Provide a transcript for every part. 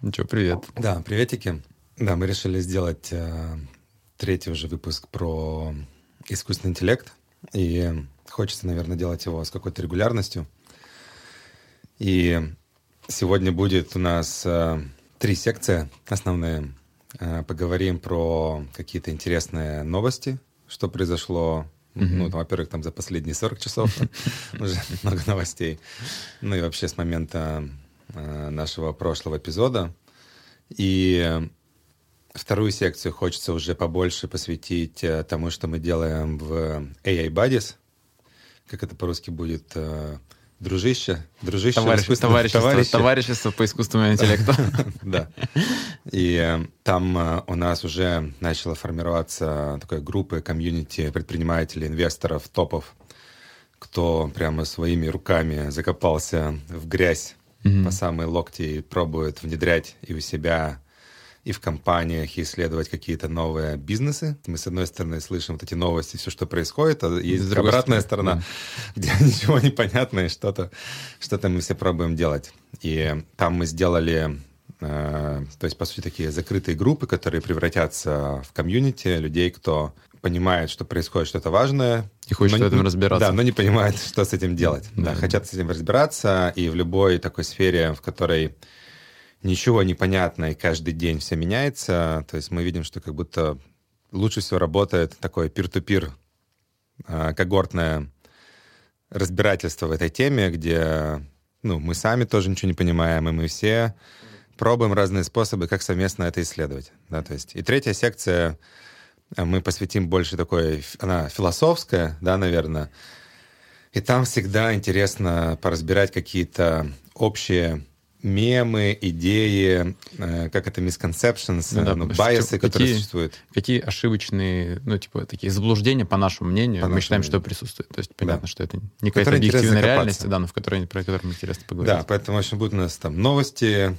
Ничего, привет. Да, приветики. Да, мы решили сделать э, третий уже выпуск про искусственный интеллект. И хочется, наверное, делать его с какой-то регулярностью. И сегодня будет у нас э, три секции основные. Э, поговорим про какие-то интересные новости, что произошло Mm-hmm. Ну, там, во-первых, там за последние 40 часов уже много новостей. Ну и вообще с момента нашего прошлого эпизода. И вторую секцию хочется уже побольше посвятить э, тому, что мы делаем в AI Buddies. Как это по-русски будет? Э, дружище, дружище, товарищество, товарищество, товарищество по искусственному интеллекту. Да. И э, там э, у нас уже начала формироваться такая группа, комьюнити предпринимателей, инвесторов, топов, кто прямо своими руками закопался в грязь по самые локти и пробует внедрять и у себя и в компаниях, и исследовать какие-то новые бизнесы. Мы, с одной стороны, слышим вот эти новости, все, что происходит, а есть обратная сторона, да. где ничего не понятно, и что-то что мы все пробуем делать. И там мы сделали э, то есть, по сути, такие закрытые группы, которые превратятся в комьюнити людей, кто понимает, что происходит что-то важное. И хочет но, в этом разбираться. Да, но не понимает, что с этим делать. Да, да, хотят с этим разбираться, и в любой такой сфере, в которой ничего не понятно, и каждый день все меняется. То есть мы видим, что как будто лучше всего работает такое пир-ту-пир а, когортное разбирательство в этой теме, где ну, мы сами тоже ничего не понимаем, и мы все пробуем разные способы, как совместно это исследовать. Да, то есть. И третья секция мы посвятим больше такой, она философская, да, наверное. И там всегда интересно поразбирать какие-то общие мемы, идеи, э, как это misconceptions, ну, да, ну, байсы, которые существуют. Какие ошибочные, ну, типа, такие заблуждения, по нашему мнению, по мы считаем, мнению. что присутствует. То есть понятно, да. что это не какая-то объективная реальность, да, но в которой, про которую интересно поговорить. Да, поэтому, в общем, будут у нас там новости,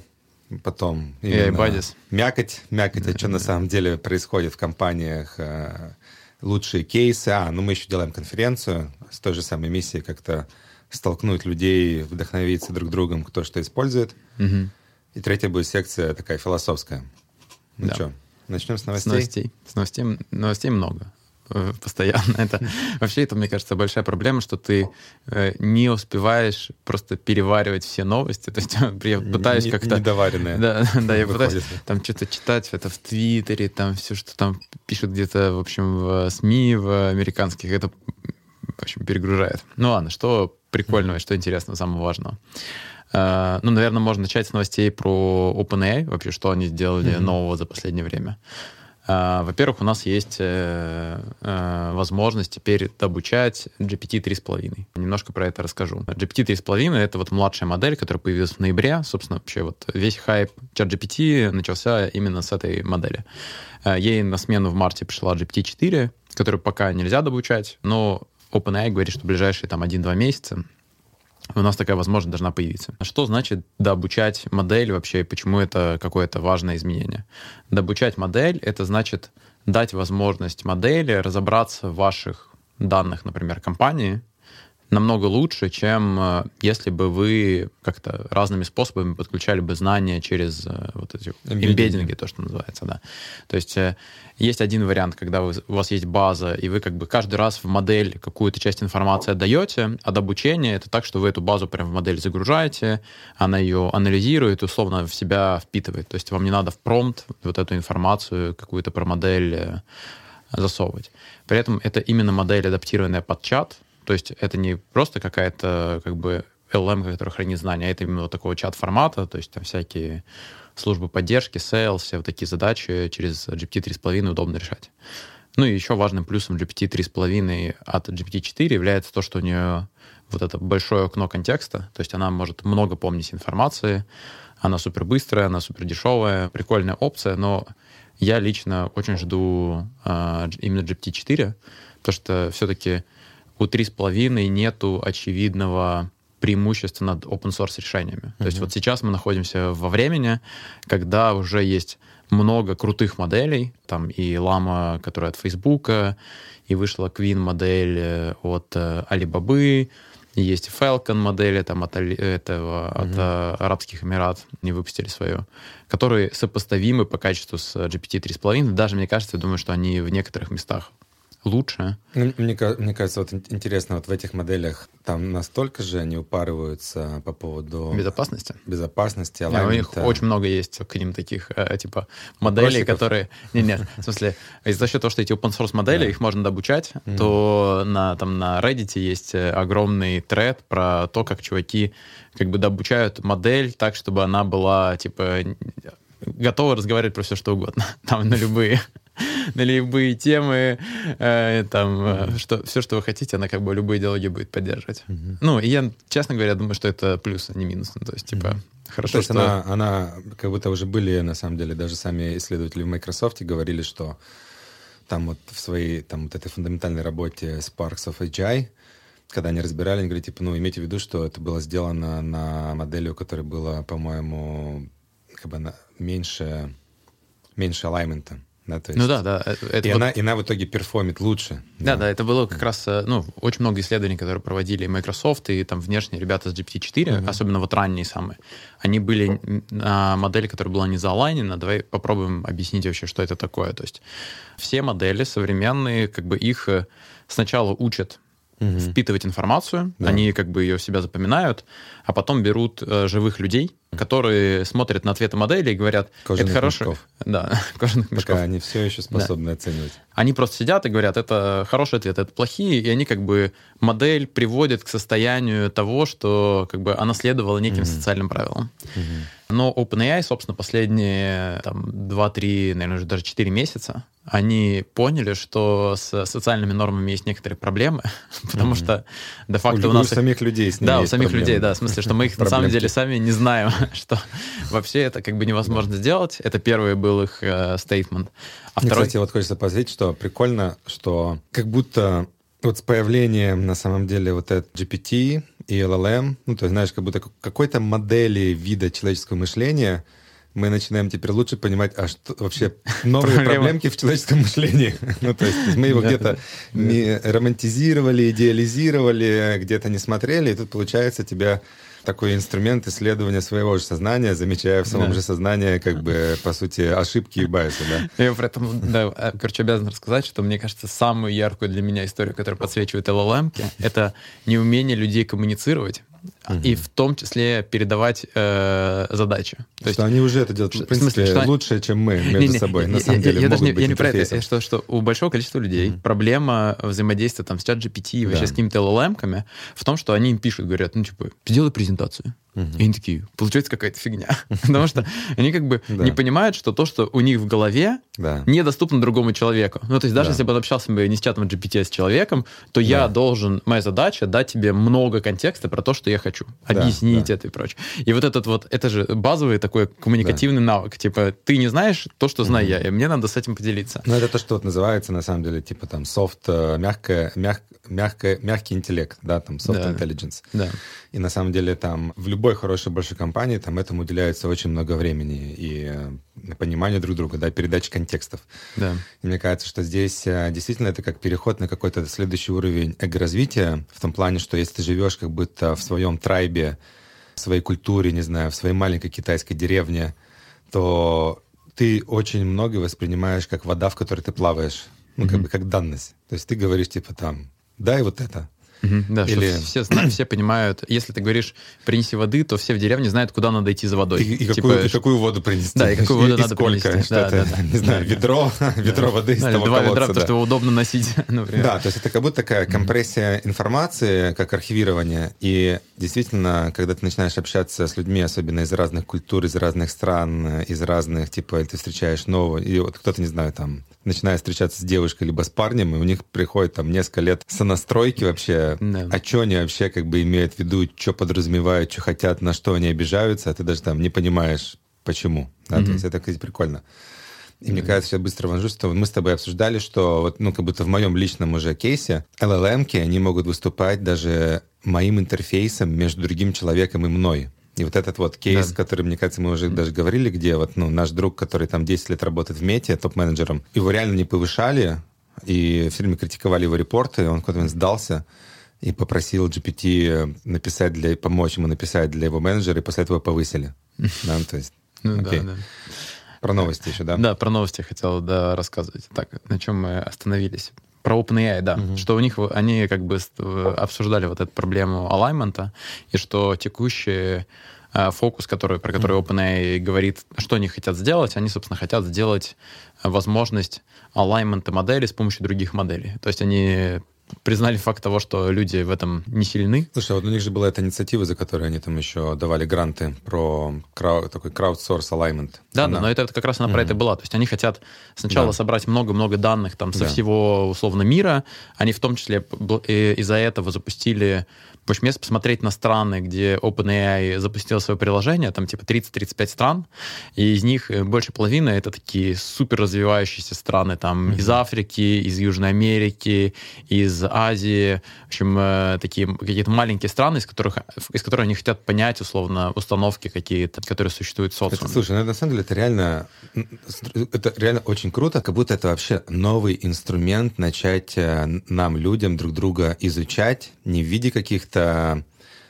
потом именно мякоть, мякоть, а что на самом деле происходит в компаниях, э, лучшие кейсы. А, ну мы еще делаем конференцию с той же самой миссией как-то столкнуть людей, вдохновиться друг другом, кто что использует. Угу. И третья будет секция такая философская. Ну да. что, начнем с новостей? С новостей. С новостей, новостей много постоянно. Это вообще это, мне кажется, большая проблема, что ты э, не успеваешь просто переваривать все новости. То есть я пытаюсь как-то... Недоваренные. Да, да, я пытаюсь там что-то читать это в Твиттере, там все, что там пишут где-то, в общем, в СМИ, в американских. Это, в общем, перегружает. Ну ладно, что прикольного, что интересного, самого важного. Uh, ну, наверное, можно начать с новостей про OpenAI, вообще, что они сделали mm-hmm. нового за последнее время. Uh, во-первых, у нас есть uh, возможность теперь обучать GPT 3.5. Немножко про это расскажу. GPT 3.5 — это вот младшая модель, которая появилась в ноябре. Собственно, вообще вот весь хайп ChatGPT начался именно с этой модели. Ей на смену в марте пришла GPT-4, которую пока нельзя добучать, но OpenAI говорит, что в ближайшие там 1-2 месяца у нас такая возможность должна появиться. Что значит дообучать модель вообще, и почему это какое-то важное изменение? Дообучать модель — это значит дать возможность модели разобраться в ваших данных, например, компании, намного лучше, чем э, если бы вы как-то разными способами подключали бы знания через э, вот эти эмбеддинги, то, что называется, да. То есть э, есть один вариант, когда вы, у вас есть база, и вы как бы каждый раз в модель какую-то часть информации отдаете, а обучение это так, что вы эту базу прям в модель загружаете, она ее анализирует, условно в себя впитывает. То есть вам не надо в промпт вот эту информацию какую-то про модель засовывать. При этом это именно модель, адаптированная под чат, то есть это не просто какая-то как бы LM, которая хранит знания, а это именно такого чат-формата, то есть там всякие службы поддержки, sales, все вот такие задачи через GPT 3.5 удобно решать. Ну и еще важным плюсом GPT 3.5 от GPT-4 является то, что у нее вот это большое окно контекста, то есть она может много помнить информации, она супер быстрая, она супер дешевая, прикольная опция, но я лично очень жду э, именно GPT-4, потому что все-таки у 3.5 нету очевидного преимущества над open source решениями. Mm-hmm. То есть вот сейчас мы находимся во времени, когда уже есть много крутых моделей, там и Lama, которая от Facebook, и вышла Queen модель э, от э, Alibaba, Есть Falcon модели там от, этого, от э, Арабских Эмират, они выпустили свою, которые сопоставимы по качеству с GPT 3.5. Даже, мне кажется, я думаю, что они в некоторых местах лучше. Ну, мне, мне кажется, вот интересно, вот в этих моделях там настолько же они упарываются по поводу... Безопасности? Безопасности, алаймента. у них очень много есть к ним таких, э, типа, моделей, Вопросиков? которые... Не, нет, в смысле, за счет того, что эти open source модели, их можно добучать, то на, там, на Reddit есть э, огромный тред про то, как чуваки как бы добучают модель так, чтобы она была, типа, готова разговаривать про все, что угодно. Там на любые на любые темы, э, там, mm-hmm. что, все, что вы хотите, она как бы любые диалоги будет поддерживать. Mm-hmm. Ну, и я, честно говоря, думаю, что это плюс, а не минус. Ну, то есть, типа, mm-hmm. хорошо, то есть что... она, она, как будто уже были, на самом деле, даже сами исследователи в Microsoft говорили, что там вот в своей, там, вот этой фундаментальной работе Sparks of AGI, когда они разбирали, они говорят, типа, ну, имейте в виду, что это было сделано на модели, у которой было, по-моему, как бы на, меньше, меньше алаймента. Да, то есть... Ну да, да. Это и, вот... она, и она в итоге перформит лучше. Да, да, да, это было как раз, э, ну, очень много исследований, которые проводили Microsoft и там внешние ребята с GPT-4, mm-hmm. особенно вот ранние самые. Они были на модели, которая была не заолайнена. Давай попробуем объяснить вообще, что это такое. То есть все модели современные, как бы их э, сначала учат угу. впитывать информацию, да. они как бы ее в себя запоминают, а потом берут э, живых людей, которые смотрят на ответы модели и говорят, кожаных это хорошо. Мешков. Да, кожаных мешков. Пока они все еще способны да. оценивать. Они просто сидят и говорят, это хороший ответ, это плохие, и они как бы модель приводят к состоянию того, что как бы она следовала неким mm социальным правилам. mm Но OpenAI, собственно, последние там, 2-3, наверное, уже даже 4 месяца, они поняли, что с социальными нормами есть некоторые проблемы, потому что де-факто у, у нас... У самих людей Да, у самих проблемы. людей, да, в смысле, что мы их на самом деле сами не знаем, что вообще это как бы невозможно сделать. Это первый был их стейтмент. Э, а второй... Кстати, вот хочется позрить, что прикольно, что как будто вот с появлением, на самом деле, вот этот GPT и LLM, ну, то есть, знаешь, как будто какой-то модели вида человеческого мышления — мы начинаем теперь лучше понимать, а что вообще новые Проблема. проблемки в человеческом мышлении. ну, то есть мы его где-то романтизировали, идеализировали, где-то не смотрели, и тут получается тебя такой инструмент исследования своего же сознания, замечая в самом да. же сознании, как бы, по сути, ошибки и байсы, да? Я при этом, да, э, короче, обязан рассказать, что, мне кажется, самую яркую для меня историю, которая подсвечивает LLM, это неумение людей коммуницировать угу. и в том числе передавать э, задачи. То есть, что они уже это делают, в принципе, смысле, что... лучше, чем мы между не, не, собой, на самом я, деле. Я, даже не, я не про это, что, что у большого количества людей угу. проблема взаимодействия там, с чат GPT и вообще да. с какими-то LLM-ками в том, что они им пишут, говорят, ну, типа, сделай презентацию. Угу. И они такие, получается какая-то фигня. Потому что они как бы не понимают, что то, что у них в голове, недоступно другому человеку. Ну, то есть даже если бы он общался бы не с чатом GPT, а с человеком, то я должен, моя задача дать тебе много контекста про то, что я хочу. Объяснить это и прочее. И вот этот вот, это же базовый такой коммуникативный навык. Типа, ты не знаешь то, что знаю я, и мне надо с этим поделиться. Ну, это то, что вот называется, на самом деле, типа там софт, э, мягкое, мяг, мягкое, мягкий интеллект, да, там soft intelligence. Да. И на самом деле там в любой хорошей большой компании там этому уделяется очень много времени и э, понимания друг друга, да, передачи контекстов. Да. И мне кажется, что здесь э, действительно это как переход на какой-то следующий уровень эго-развития, в том плане, что если ты живешь как будто в своем трайбе, в своей культуре, не знаю, в своей маленькой китайской деревне, то ты очень много воспринимаешь как вода, в которой ты плаваешь. Ну, mm-hmm. как бы как данность. То есть ты говоришь, типа, там, дай вот это, Угу, да, Или... все, все понимают, если ты говоришь «принеси воды», то все в деревне знают, куда надо идти за водой. И, и, типа, какую, и какую воду принести. Да, и какую воду и, надо сколько, принести. Да, да, да, не знаю, ведро, ведро воды из того Два ведра, потому что удобно носить, например. Да, то есть это как будто такая компрессия информации, как архивирование. И действительно, когда ты начинаешь общаться с людьми, особенно из разных культур, из разных стран, из разных, типа, ты встречаешь нового, и вот кто-то, не знаю, там, начинает встречаться с девушкой либо с парнем, и у них приходит там несколько лет сонастройки вообще, да. а что они вообще как бы имеют в виду, что подразумевают, что хотят, на что они обижаются, а ты даже там не понимаешь, почему. Да? Mm-hmm. То есть это, кстати, прикольно. И mm-hmm. мне кажется, я быстро вожу, что мы с тобой обсуждали, что вот, ну, как будто в моем личном уже кейсе LLM-ки, они могут выступать даже моим интерфейсом между другим человеком и мной. И вот этот вот кейс, да. который, мне кажется, мы уже даже говорили, где вот ну, наш друг, который там 10 лет работает в Мете, топ-менеджером, его реально не повышали, и все время критиковали его репорты, он куда-то сдался, и попросил GPT написать для, помочь ему написать для его менеджера, и после этого повысили. Да, то есть, ну, да, да. Про новости еще, да? Да, про новости хотел да, рассказывать. Так, на чем мы остановились? Про OpenAI, да. Угу. Что у них, они как бы обсуждали вот эту проблему алаймента, и что текущий э, фокус, который, про который OpenAI говорит, что они хотят сделать, они, собственно, хотят сделать возможность алаймента модели с помощью других моделей. То есть они признали факт того, что люди в этом не сильны. Слушай, вот у них же была эта инициатива, за которую они там еще давали гранты про крау, такой crowdsource alignment. Да, она... да, но это как раз она mm-hmm. про это была. То есть они хотят сначала да. собрать много-много данных там со да. всего условно мира. Они в том числе из-за этого запустили в общем, если посмотреть на страны, где OpenAI запустил свое приложение, там типа 30-35 стран, и из них э, больше половины это такие супер развивающиеся страны, там mm-hmm. из Африки, из Южной Америки, из Азии, в общем, э, такие какие-то маленькие страны, из которых, из которых они хотят понять, условно, установки какие-то, которые существуют в социуме. Это, слушай, ну, на самом деле это реально, это реально очень круто, как будто это вообще новый инструмент начать э, нам, людям, друг друга изучать, не в виде каких-то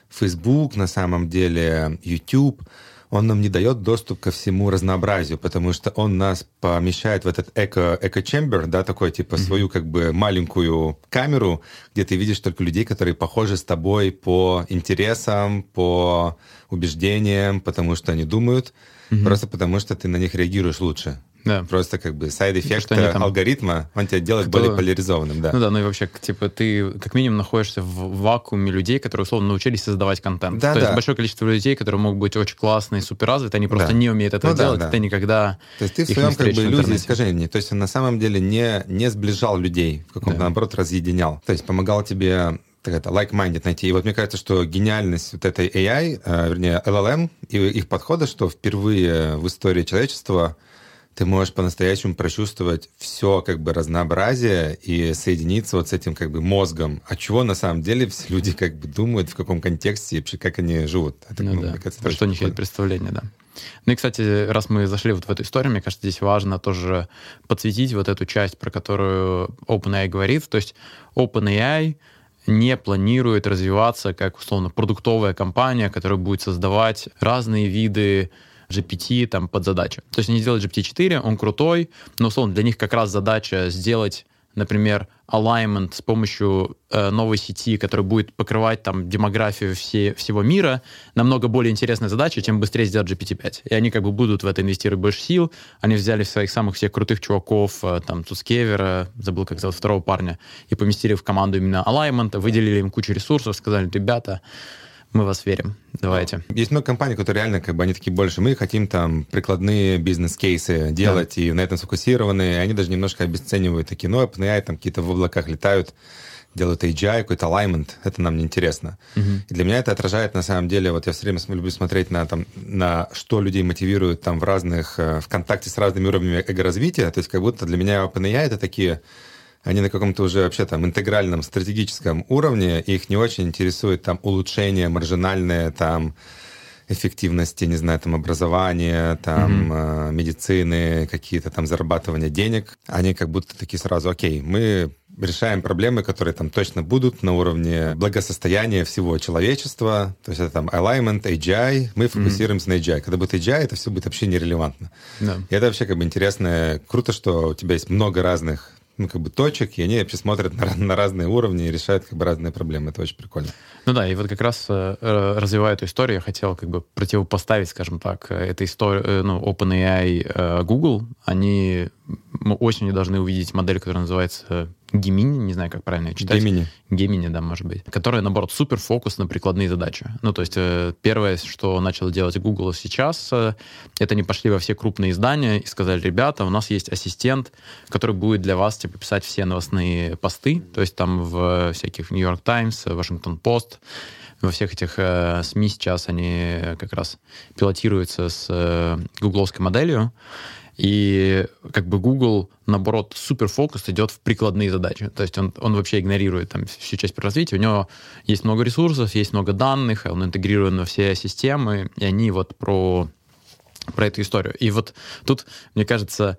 Facebook, на самом деле, YouTube, он нам не дает доступ ко всему разнообразию, потому что он нас помещает в этот echo, echo chamber, да, такой, типа, mm-hmm. свою, как бы, маленькую камеру, где ты видишь только людей, которые похожи с тобой по интересам, по убеждениям, потому что они думают, mm-hmm. просто потому что ты на них реагируешь лучше. Да. Просто как бы side effect там... алгоритма, он тебя делает Кто... более поляризованным, да. Ну да, ну и вообще, типа, ты как минимум находишься в вакууме людей, которые, условно, научились создавать контент. Да, То да. есть большое количество людей, которые могут быть очень классные, супер развиты, они просто да. не умеют этого ну, делать, да, да. ты никогда То есть ты в своем как бы иллюзии искажения. То есть он на самом деле не, не сближал людей, в каком-то, да. наоборот, разъединял. То есть помогал тебе так это, like-minded найти. И вот мне кажется, что гениальность вот этой AI, э, вернее, LLM и их подхода, что впервые в истории человечества ты можешь по-настоящему прочувствовать все как бы разнообразие и соединиться вот с этим как бы мозгом. А чего на самом деле все люди как бы думают, в каком контексте и вообще как они живут. Это, ну, ну, да. Про что у них есть представление, да. Ну и, кстати, раз мы зашли вот в эту историю, мне кажется, здесь важно тоже подсветить вот эту часть, про которую OpenAI говорит. То есть OpenAI не планирует развиваться как, условно, продуктовая компания, которая будет создавать разные виды GPT там под задачу. То есть они сделали GPT-4, он крутой, но, условно, для них как раз задача сделать например, alignment с помощью э, новой сети, которая будет покрывать там демографию все, всего мира, намного более интересная задача, чем быстрее сделать GPT-5. И они как бы будут в это инвестировать больше сил. Они взяли своих самых всех крутых чуваков, э, там, Тускевера, забыл, как зовут второго парня, и поместили в команду именно alignment, выделили им кучу ресурсов, сказали, ребята, мы вас верим. Давайте. Есть много компаний, которые реально, как бы, они такие больше, мы хотим там прикладные бизнес-кейсы делать, да. и на этом сфокусированы, и они даже немножко обесценивают такие, ну, OpenAI там какие-то в облаках летают, делают AGI, какой-то alignment, это нам не интересно. Угу. И для меня это отражает, на самом деле, вот я все время люблю смотреть на, там, на что людей мотивирует там в разных, э, в контакте с разными уровнями эго-развития, то есть как будто для меня OpenAI это такие они на каком-то уже вообще там интегральном стратегическом уровне, их не очень интересует там улучшение маржинальное, там эффективности, не знаю, там образования, там mm-hmm. э, медицины, какие-то там зарабатывания денег. Они как будто такие сразу, окей, мы решаем проблемы, которые там точно будут на уровне благосостояния всего человечества. То есть это там alignment, AGI. Мы фокусируемся mm-hmm. на AGI. Когда будет AGI, это все будет вообще нерелевантно. Yeah. И это вообще как бы интересно. Круто, что у тебя есть много разных ну, как бы точек, и они вообще смотрят на, на разные уровни и решают как бы разные проблемы. Это очень прикольно. Ну да, и вот как раз э, развивая эту историю, я хотел как бы противопоставить, скажем так, э, этой истории, э, ну, OpenAI, Google. Они осенью должны увидеть модель, которая называется Gemini, не знаю, как правильно ее читать. Gemini. Gemini, да, может быть. Которая, наоборот, супер фокус на прикладные задачи. Ну, то есть э, первое, что начал делать Google сейчас, э, это не пошли во все крупные издания и сказали, ребята, у нас есть ассистент, который будет для вас, типа, писать все новостные посты, то есть там в всяких New York Times, Washington Post, во всех этих э, СМИ сейчас они как раз пилотируются с э, гугловской моделью. И как бы Google, наоборот, супер фокус идет в прикладные задачи. То есть он, он вообще игнорирует там всю часть развития. У него есть много ресурсов, есть много данных, он интегрирован во все системы, и они вот про, про эту историю. И вот тут, мне кажется,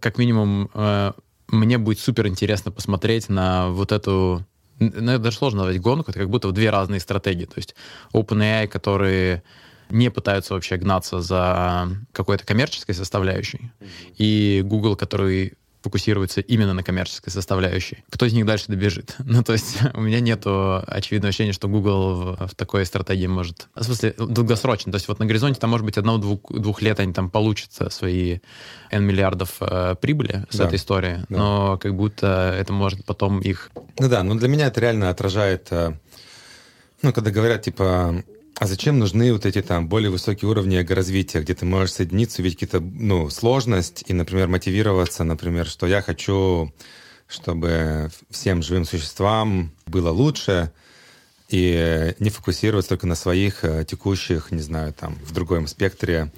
как минимум, э, мне будет супер интересно посмотреть на вот эту ну, это даже сложно назвать гонку, это как будто две разные стратегии. То есть OpenAI, которые не пытаются вообще гнаться за какой-то коммерческой составляющей, и Google, который фокусируется именно на коммерческой составляющей. Кто из них дальше добежит? Ну, то есть у меня нет очевидного ощущения, что Google в, в такой стратегии может... В смысле, долгосрочно. То есть вот на горизонте там, может быть, одного-двух двух лет они там получат свои N миллиардов э, прибыли с да. этой истории, да. но как будто это может потом их... Ну да, но для меня это реально отражает... Э, ну, когда говорят, типа, а зачем нужны вот эти там более высокие уровни эго-развития, где ты можешь соединиться, увидеть какие-то, ну, сложность и, например, мотивироваться, например, что я хочу, чтобы всем живым существам было лучше, и не фокусироваться только на своих э, текущих, не знаю, там, в другом спектре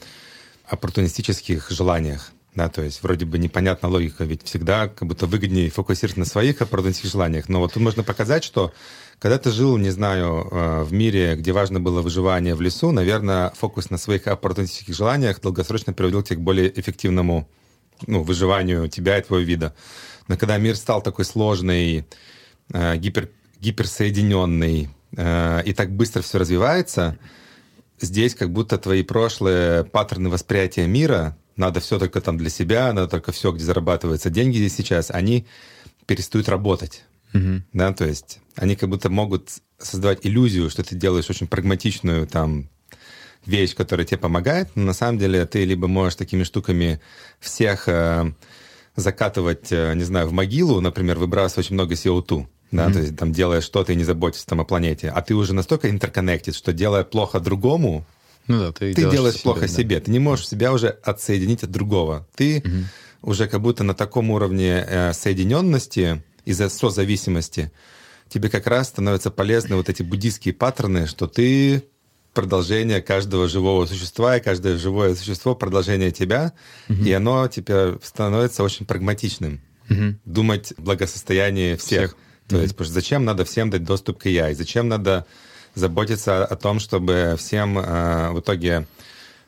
оппортунистических желаниях. Да, то есть вроде бы непонятна логика, ведь всегда как будто выгоднее фокусироваться на своих оппортунистических желаниях. Но вот тут можно показать, что когда ты жил, не знаю, э, в мире, где важно было выживание в лесу, наверное, фокус на своих оппортунистических желаниях долгосрочно приводил тебя к более эффективному ну, выживанию тебя и твоего вида. Но когда мир стал такой сложный, э, гипер, гиперсоединенный, э, и так быстро все развивается, здесь как будто твои прошлые паттерны восприятия мира, надо все только там для себя, надо только все, где зарабатываются деньги здесь сейчас, они перестают работать. Угу. Да, то есть они как будто могут создавать иллюзию, что ты делаешь очень прагматичную там вещь, которая тебе помогает, но на самом деле ты либо можешь такими штуками всех э, закатывать, э, не знаю, в могилу, например, выбрасывать очень много CO2, да, mm-hmm. то есть там делая что-то и не заботишься там о планете, а ты уже настолько интерконнектед, что делая плохо другому, ну да, ты, ты делаешь, делаешь плохо себе, себе. Да. Ты не можешь себя уже отсоединить от другого. Ты mm-hmm. уже как будто на таком уровне э, соединенности из-за созависимости, тебе как раз становятся полезны вот эти буддийские паттерны, что ты продолжение каждого живого существа, и каждое живое существо продолжение тебя, угу. и оно теперь становится очень прагматичным. Угу. Думать благосостояние всех. всех. То угу. есть, потому что зачем надо всем дать доступ к AI? Зачем надо заботиться о том, чтобы всем э, в итоге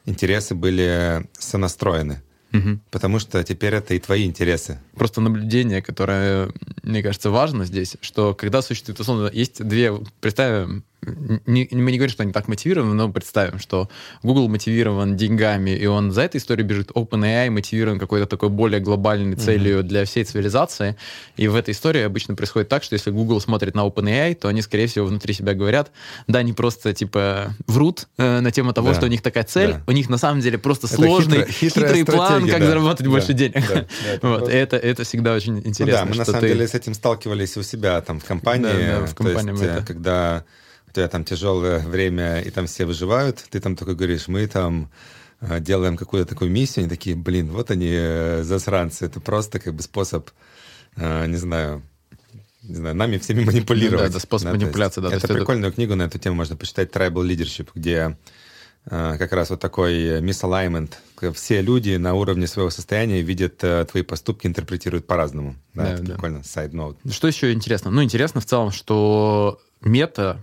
интересы были сонастроены? Угу. Потому что теперь это и твои интересы. Просто наблюдение, которое, мне кажется, важно здесь, что когда существует, условно, есть две, представим, не, мы не говорим, что они так мотивированы, но представим, что Google мотивирован деньгами, и он за этой историей бежит. OpenAI мотивирован какой-то такой более глобальной целью mm-hmm. для всей цивилизации. И в этой истории обычно происходит так, что если Google смотрит на OpenAI, то они, скорее всего, внутри себя говорят, да, они просто, типа, врут э, на тему того, да. что у них такая цель. Да. У них, на самом деле, просто это сложный, хитро, хитрый план, как да. заработать да. больше денег. Да. Да, вот. Просто... это, это всегда очень интересно. Ну, да, мы, на самом ты... деле, с этим сталкивались у себя там в компании. Да, да, в компании есть, это... когда у тебя там тяжелое время, и там все выживают, ты там только говоришь, мы там э, делаем какую-то такую миссию, они такие, блин, вот они э, засранцы, это просто как бы способ, э, не знаю, не знаю, нами всеми манипулировать. Ну, да, это способ да, манипуляции, да. Это прикольную это... книгу на эту тему можно почитать, Tribal Leadership, где как раз вот такой misalignment. Все люди на уровне своего состояния видят твои поступки, интерпретируют по-разному. Да, да, это да. прикольно. Note. Что еще интересно? Ну, интересно в целом, что мета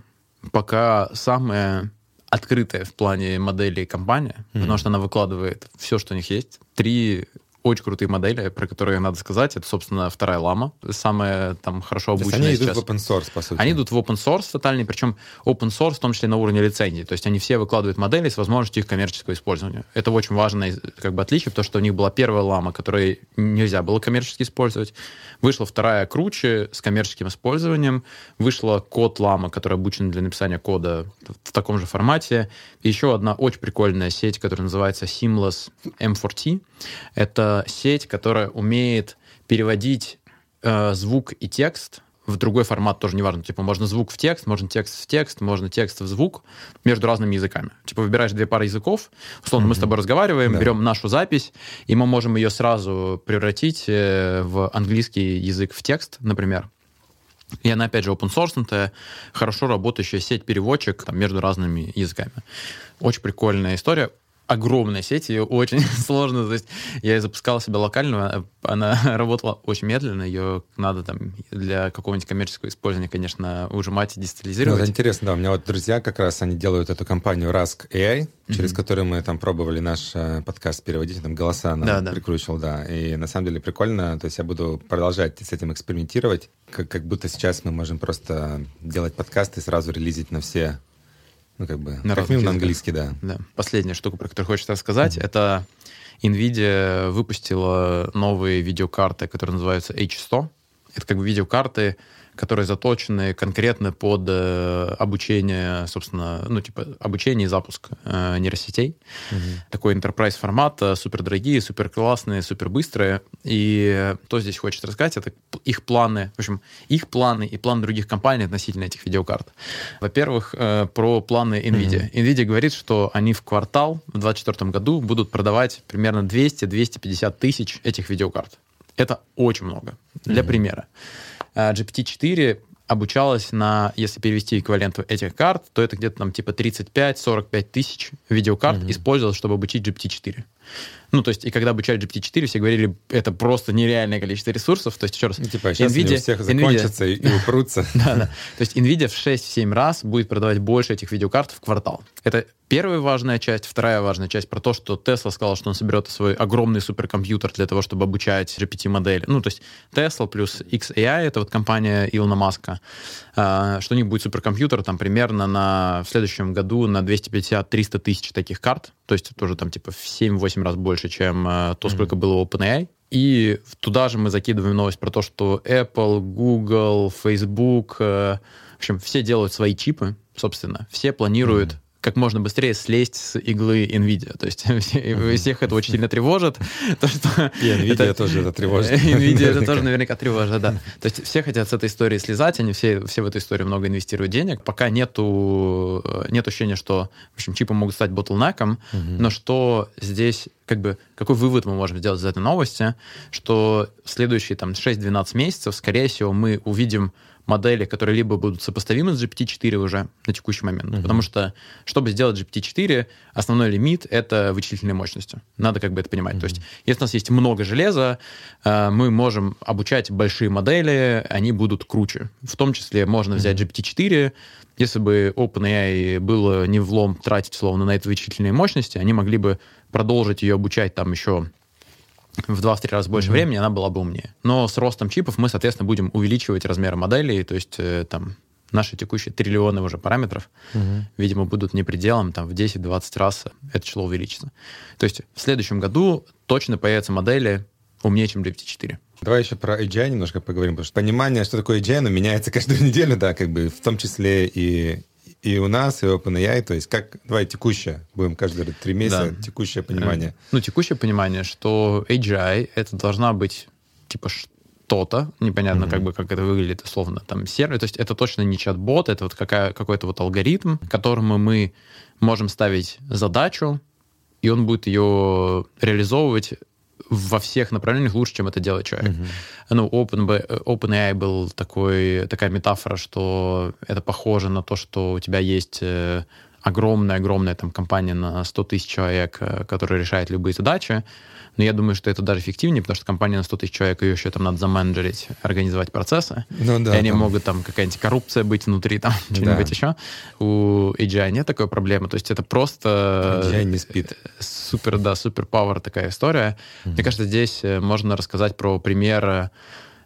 пока самая открытая в плане моделей компания, mm-hmm. потому что она выкладывает все, что у них есть. Три очень крутые модели, про которые надо сказать. Это, собственно, вторая лама, самая там хорошо обученная они сейчас. идут в open source, по сути. Они идут в open source тотальный, причем open source в том числе на уровне лицензии. То есть они все выкладывают модели с возможностью их коммерческого использования. Это очень важное как бы, отличие, потому что у них была первая лама, которую нельзя было коммерчески использовать. Вышла вторая круче с коммерческим использованием. Вышла код лама, который обучен для написания кода в таком же формате. И еще одна очень прикольная сеть, которая называется Seamless M4T. Это сеть, которая умеет переводить э, звук и текст в другой формат тоже неважно. Типа, можно звук в текст, можно текст в текст, можно текст в звук между разными языками. Типа, выбираешь две пары языков, условно, mm-hmm. мы с тобой разговариваем, да. берем нашу запись, и мы можем ее сразу превратить э, в английский язык в текст, например. И она, опять же, open source, хорошо работающая сеть-переводчик там, между разными языками. Очень прикольная история огромная сеть, ее очень сложно. То есть я запускал себя локально, она работала очень медленно, ее надо там для какого-нибудь коммерческого использования, конечно, ужимать и дистализировать. Ну, это интересно, да. У меня вот друзья как раз, они делают эту компанию Rask AI, mm-hmm. через которую мы там пробовали наш э, подкаст переводить, там голоса нам да, да. прикручивал, да. И на самом деле прикольно, то есть я буду продолжать с этим экспериментировать, как, как будто сейчас мы можем просто делать подкасты и сразу релизить на все ну, как бы, на как минимум на английский, да. да. Последняя штука, про которую хочется рассказать, mm-hmm. это NVIDIA выпустила новые видеокарты, которые называются H100. Это как бы видеокарты, которые заточены конкретно под э, обучение, собственно, ну, типа, обучение и запуск э, нейросетей. Угу. Такой enterprise формат, э, супер дорогие, супер классные, супер быстрые. И то здесь хочет рассказать, это их планы, в общем, их планы и планы других компаний относительно этих видеокарт. Во-первых, про планы NVIDIA. Угу. NVIDIA говорит, что они в квартал в 2024 году будут продавать примерно 200-250 тысяч этих видеокарт. Это очень много. Для угу. примера. А, GPT-4 обучалась на, если перевести эквивалент этих карт, то это где-то там типа 35-45 тысяч видеокарт mm-hmm. использовалось, чтобы обучить GPT-4. Ну, то есть, и когда обучали GPT-4, все говорили, это просто нереальное количество ресурсов. То есть, еще раз, ну, типа, сейчас NVIDIA, у всех закончатся NVIDIA, и упрутся. Да, да. То есть, NVIDIA в 6-7 раз будет продавать больше этих видеокарт в квартал. Это первая важная часть. Вторая важная часть про то, что Tesla сказал, что он соберет свой огромный суперкомпьютер для того, чтобы обучать GPT-модели. Ну, то есть, Tesla плюс XAI, это вот компания Илона Маска, а, что у них будет суперкомпьютер там примерно на, в следующем году на 250-300 тысяч таких карт. То есть, тоже там типа в 7-8 раз больше больше, чем э, то, сколько mm-hmm. было у OpenAI. И туда же мы закидываем новость про то, что Apple, Google, Facebook, э, в общем, все делают свои чипы, собственно. Все планируют mm-hmm как можно быстрее слезть с иглы NVIDIA. То есть все, всех это очень сильно тревожит. То, что И NVIDIA это, тоже это тревожит. NVIDIA это тоже наверняка тревожит, да. То есть все хотят с этой истории слезать, они все, все в эту историю много инвестируют денег. Пока нету, нет ощущения, что в общем, чипы могут стать ботлнеком, угу. но что здесь как бы, какой вывод мы можем сделать из этой новости, что в следующие там 6-12 месяцев, скорее всего, мы увидим модели, которые либо будут сопоставимы с GPT-4 уже на текущий момент. Uh-huh. Потому что, чтобы сделать GPT-4, основной лимит — это вычислительной мощностью. Надо как бы это понимать. Uh-huh. То есть, если у нас есть много железа, э, мы можем обучать большие модели, они будут круче. В том числе можно взять GPT-4, если бы OpenAI было не влом тратить, словно, на это вычислительные мощности, они могли бы продолжить ее обучать там еще в 2-3 раза больше mm-hmm. времени, она была бы умнее. Но с ростом чипов мы, соответственно, будем увеличивать размеры моделей, то есть э, там наши текущие триллионы уже параметров, угу. видимо, будут не пределом, там в 10-20 раз это число увеличится. То есть в следующем году точно появятся модели умнее, чем GPT-4. Давай еще про AGI немножко поговорим, потому что понимание, что такое AGI, оно меняется каждую неделю, да, как бы в том числе и и у нас, и OpenAI, то есть как, давай текущее, будем каждые три месяца, да. текущее понимание. Ну, текущее понимание, что AGI это должна быть типа что-то, непонятно mm-hmm. как бы, как это выглядит, условно, там, сервис, то есть это точно не чат-бот, это вот какая, какой-то вот алгоритм, которому мы можем ставить задачу, и он будет ее реализовывать во всех направлениях лучше, чем это делает человек. Mm-hmm. Ну, Open, OpenAI был такой, такая метафора, что это похоже на то, что у тебя есть э, огромная-огромная там компания на 100 тысяч человек, э, которая решает любые задачи, но я думаю, что это даже эффективнее, потому что компания на 100 тысяч человек, ее еще там надо заменеджерить, организовать процессы. Ну, да, и они там... могут там какая-нибудь коррупция быть внутри, там что-нибудь да. еще. У AGI нет такой проблемы. То есть это просто... AGI не спит. Супер, да, супер пауэр такая история. Mm-hmm. Мне кажется, здесь э, можно рассказать про пример э,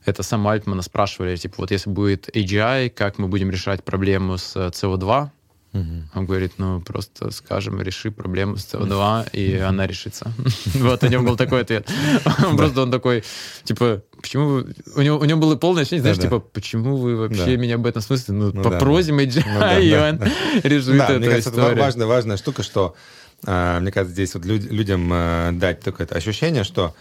это сам Альтмана спрашивали, типа, вот если будет AGI, как мы будем решать проблему с CO2, э, Угу. Он говорит, ну, просто скажем, реши проблему с СО2, и она решится. Вот, у него был такой ответ. Просто он такой, типа, почему вы... У него, у него было полное ощущение, знаешь, типа, почему вы вообще меня об этом смысле? Ну, ну попросим AGI, и он решит эту историю. важная, важная штука, что, а, мне кажется, здесь вот людям а, дать это ощущение, что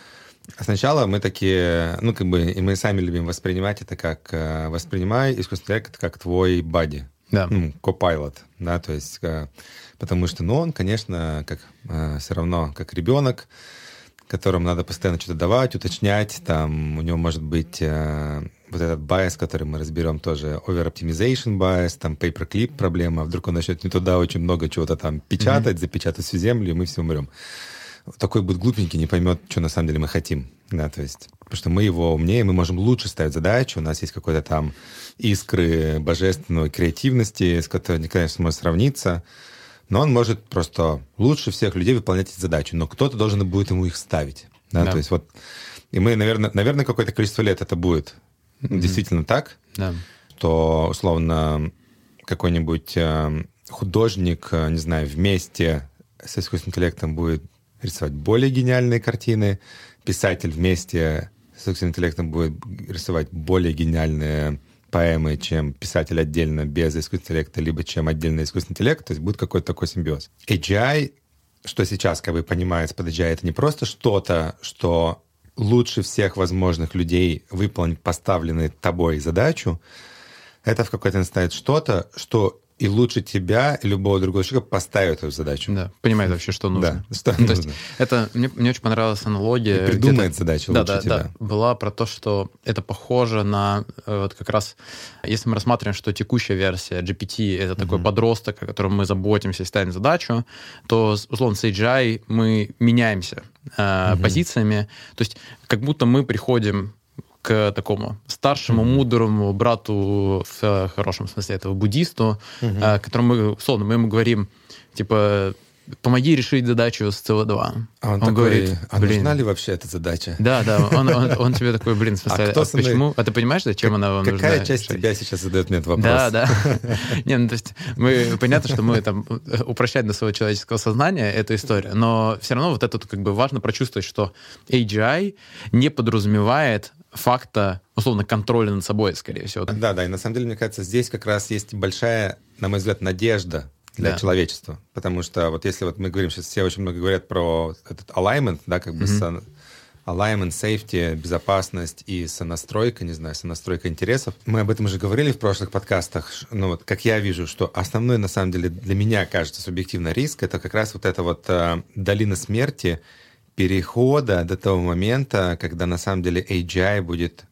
Сначала мы такие, ну, как бы, и мы сами любим воспринимать это как, а, воспринимай искусственный интеллект как твой бади, да. ну, copilot, да, то есть, э, потому что, ну, он, конечно, как э, все равно как ребенок, которому надо постоянно что-то давать, уточнять, там у него может быть э, вот этот bias, который мы разберем тоже, over-optimization bias, там paper-clip проблема, вдруг он начнет не туда очень много чего-то там печатать, mm-hmm. запечатать всю землю, и мы все умрем. Такой будет глупенький, не поймет, что на самом деле мы хотим. Да, то есть, потому что мы его умнее, мы можем лучше ставить задачу, у нас есть какой-то там искры божественной креативности, с которой никогда не сможет сравниться, но он может просто лучше всех людей выполнять эти задачи, но кто-то должен будет ему их ставить. Да, да. то есть вот, и мы, наверное, наверное, какое-то количество лет это будет mm-hmm. действительно так, да. то, условно, какой-нибудь э, художник, э, не знаю, вместе с искусственным интеллектом будет рисовать более гениальные картины, писатель вместе с искусственным интеллектом будет рисовать более гениальные поэмы, чем писатель отдельно без искусственного интеллекта, либо чем отдельно искусственный интеллект, то есть будет какой-то такой симбиоз. AGI, что сейчас как бы понимается под AGI, это не просто что-то, что лучше всех возможных людей выполнить поставленную тобой задачу, это в какой-то инстанции что-то, что и лучше тебя и любого другого человека поставить эту задачу. Да, понимает вообще, что нужно. Да, что нужно. То есть это, мне, мне очень понравилась аналогия. И придумает задачу да, лучше да, тебя. Да, была про то, что это похоже на э, вот как раз, если мы рассматриваем, что текущая версия GPT — это такой mm-hmm. подросток, о котором мы заботимся и ставим задачу, то, условно, с AGI мы меняемся э, mm-hmm. позициями. То есть как будто мы приходим к такому старшему, мудрому брату, в хорошем смысле этого, буддисту, mm-hmm. которому мы, условно, мы ему говорим, типа, помоги решить задачу с СО2. А он, он такой, говорит, а блин, нужна ли вообще эта задача? Да, да, он, он, он тебе такой, блин, в смысле, а, кто а почему? А ты понимаешь, зачем как, она вам какая нужна? Какая часть тебя сейчас задает мне этот вопрос? Да, да. Не, ну то есть мы, понятно, что мы там упрощать до своего человеческого сознания эту историю, но все равно вот это как бы важно прочувствовать, что AGI не подразумевает факта, условно, контроля над собой, скорее всего. Да, да, и на самом деле, мне кажется, здесь как раз есть большая, на мой взгляд, надежда для да. человечества. Потому что вот если вот мы говорим сейчас, все очень много говорят про этот alignment, да, как бы mm-hmm. alignment, safety, безопасность и сонастройка, не знаю, сонастройка интересов. Мы об этом уже говорили в прошлых подкастах. Ну вот, как я вижу, что основной, на самом деле, для меня кажется субъективно риск, это как раз вот эта вот э, долина смерти, перехода до того момента, когда на самом деле AGI будет,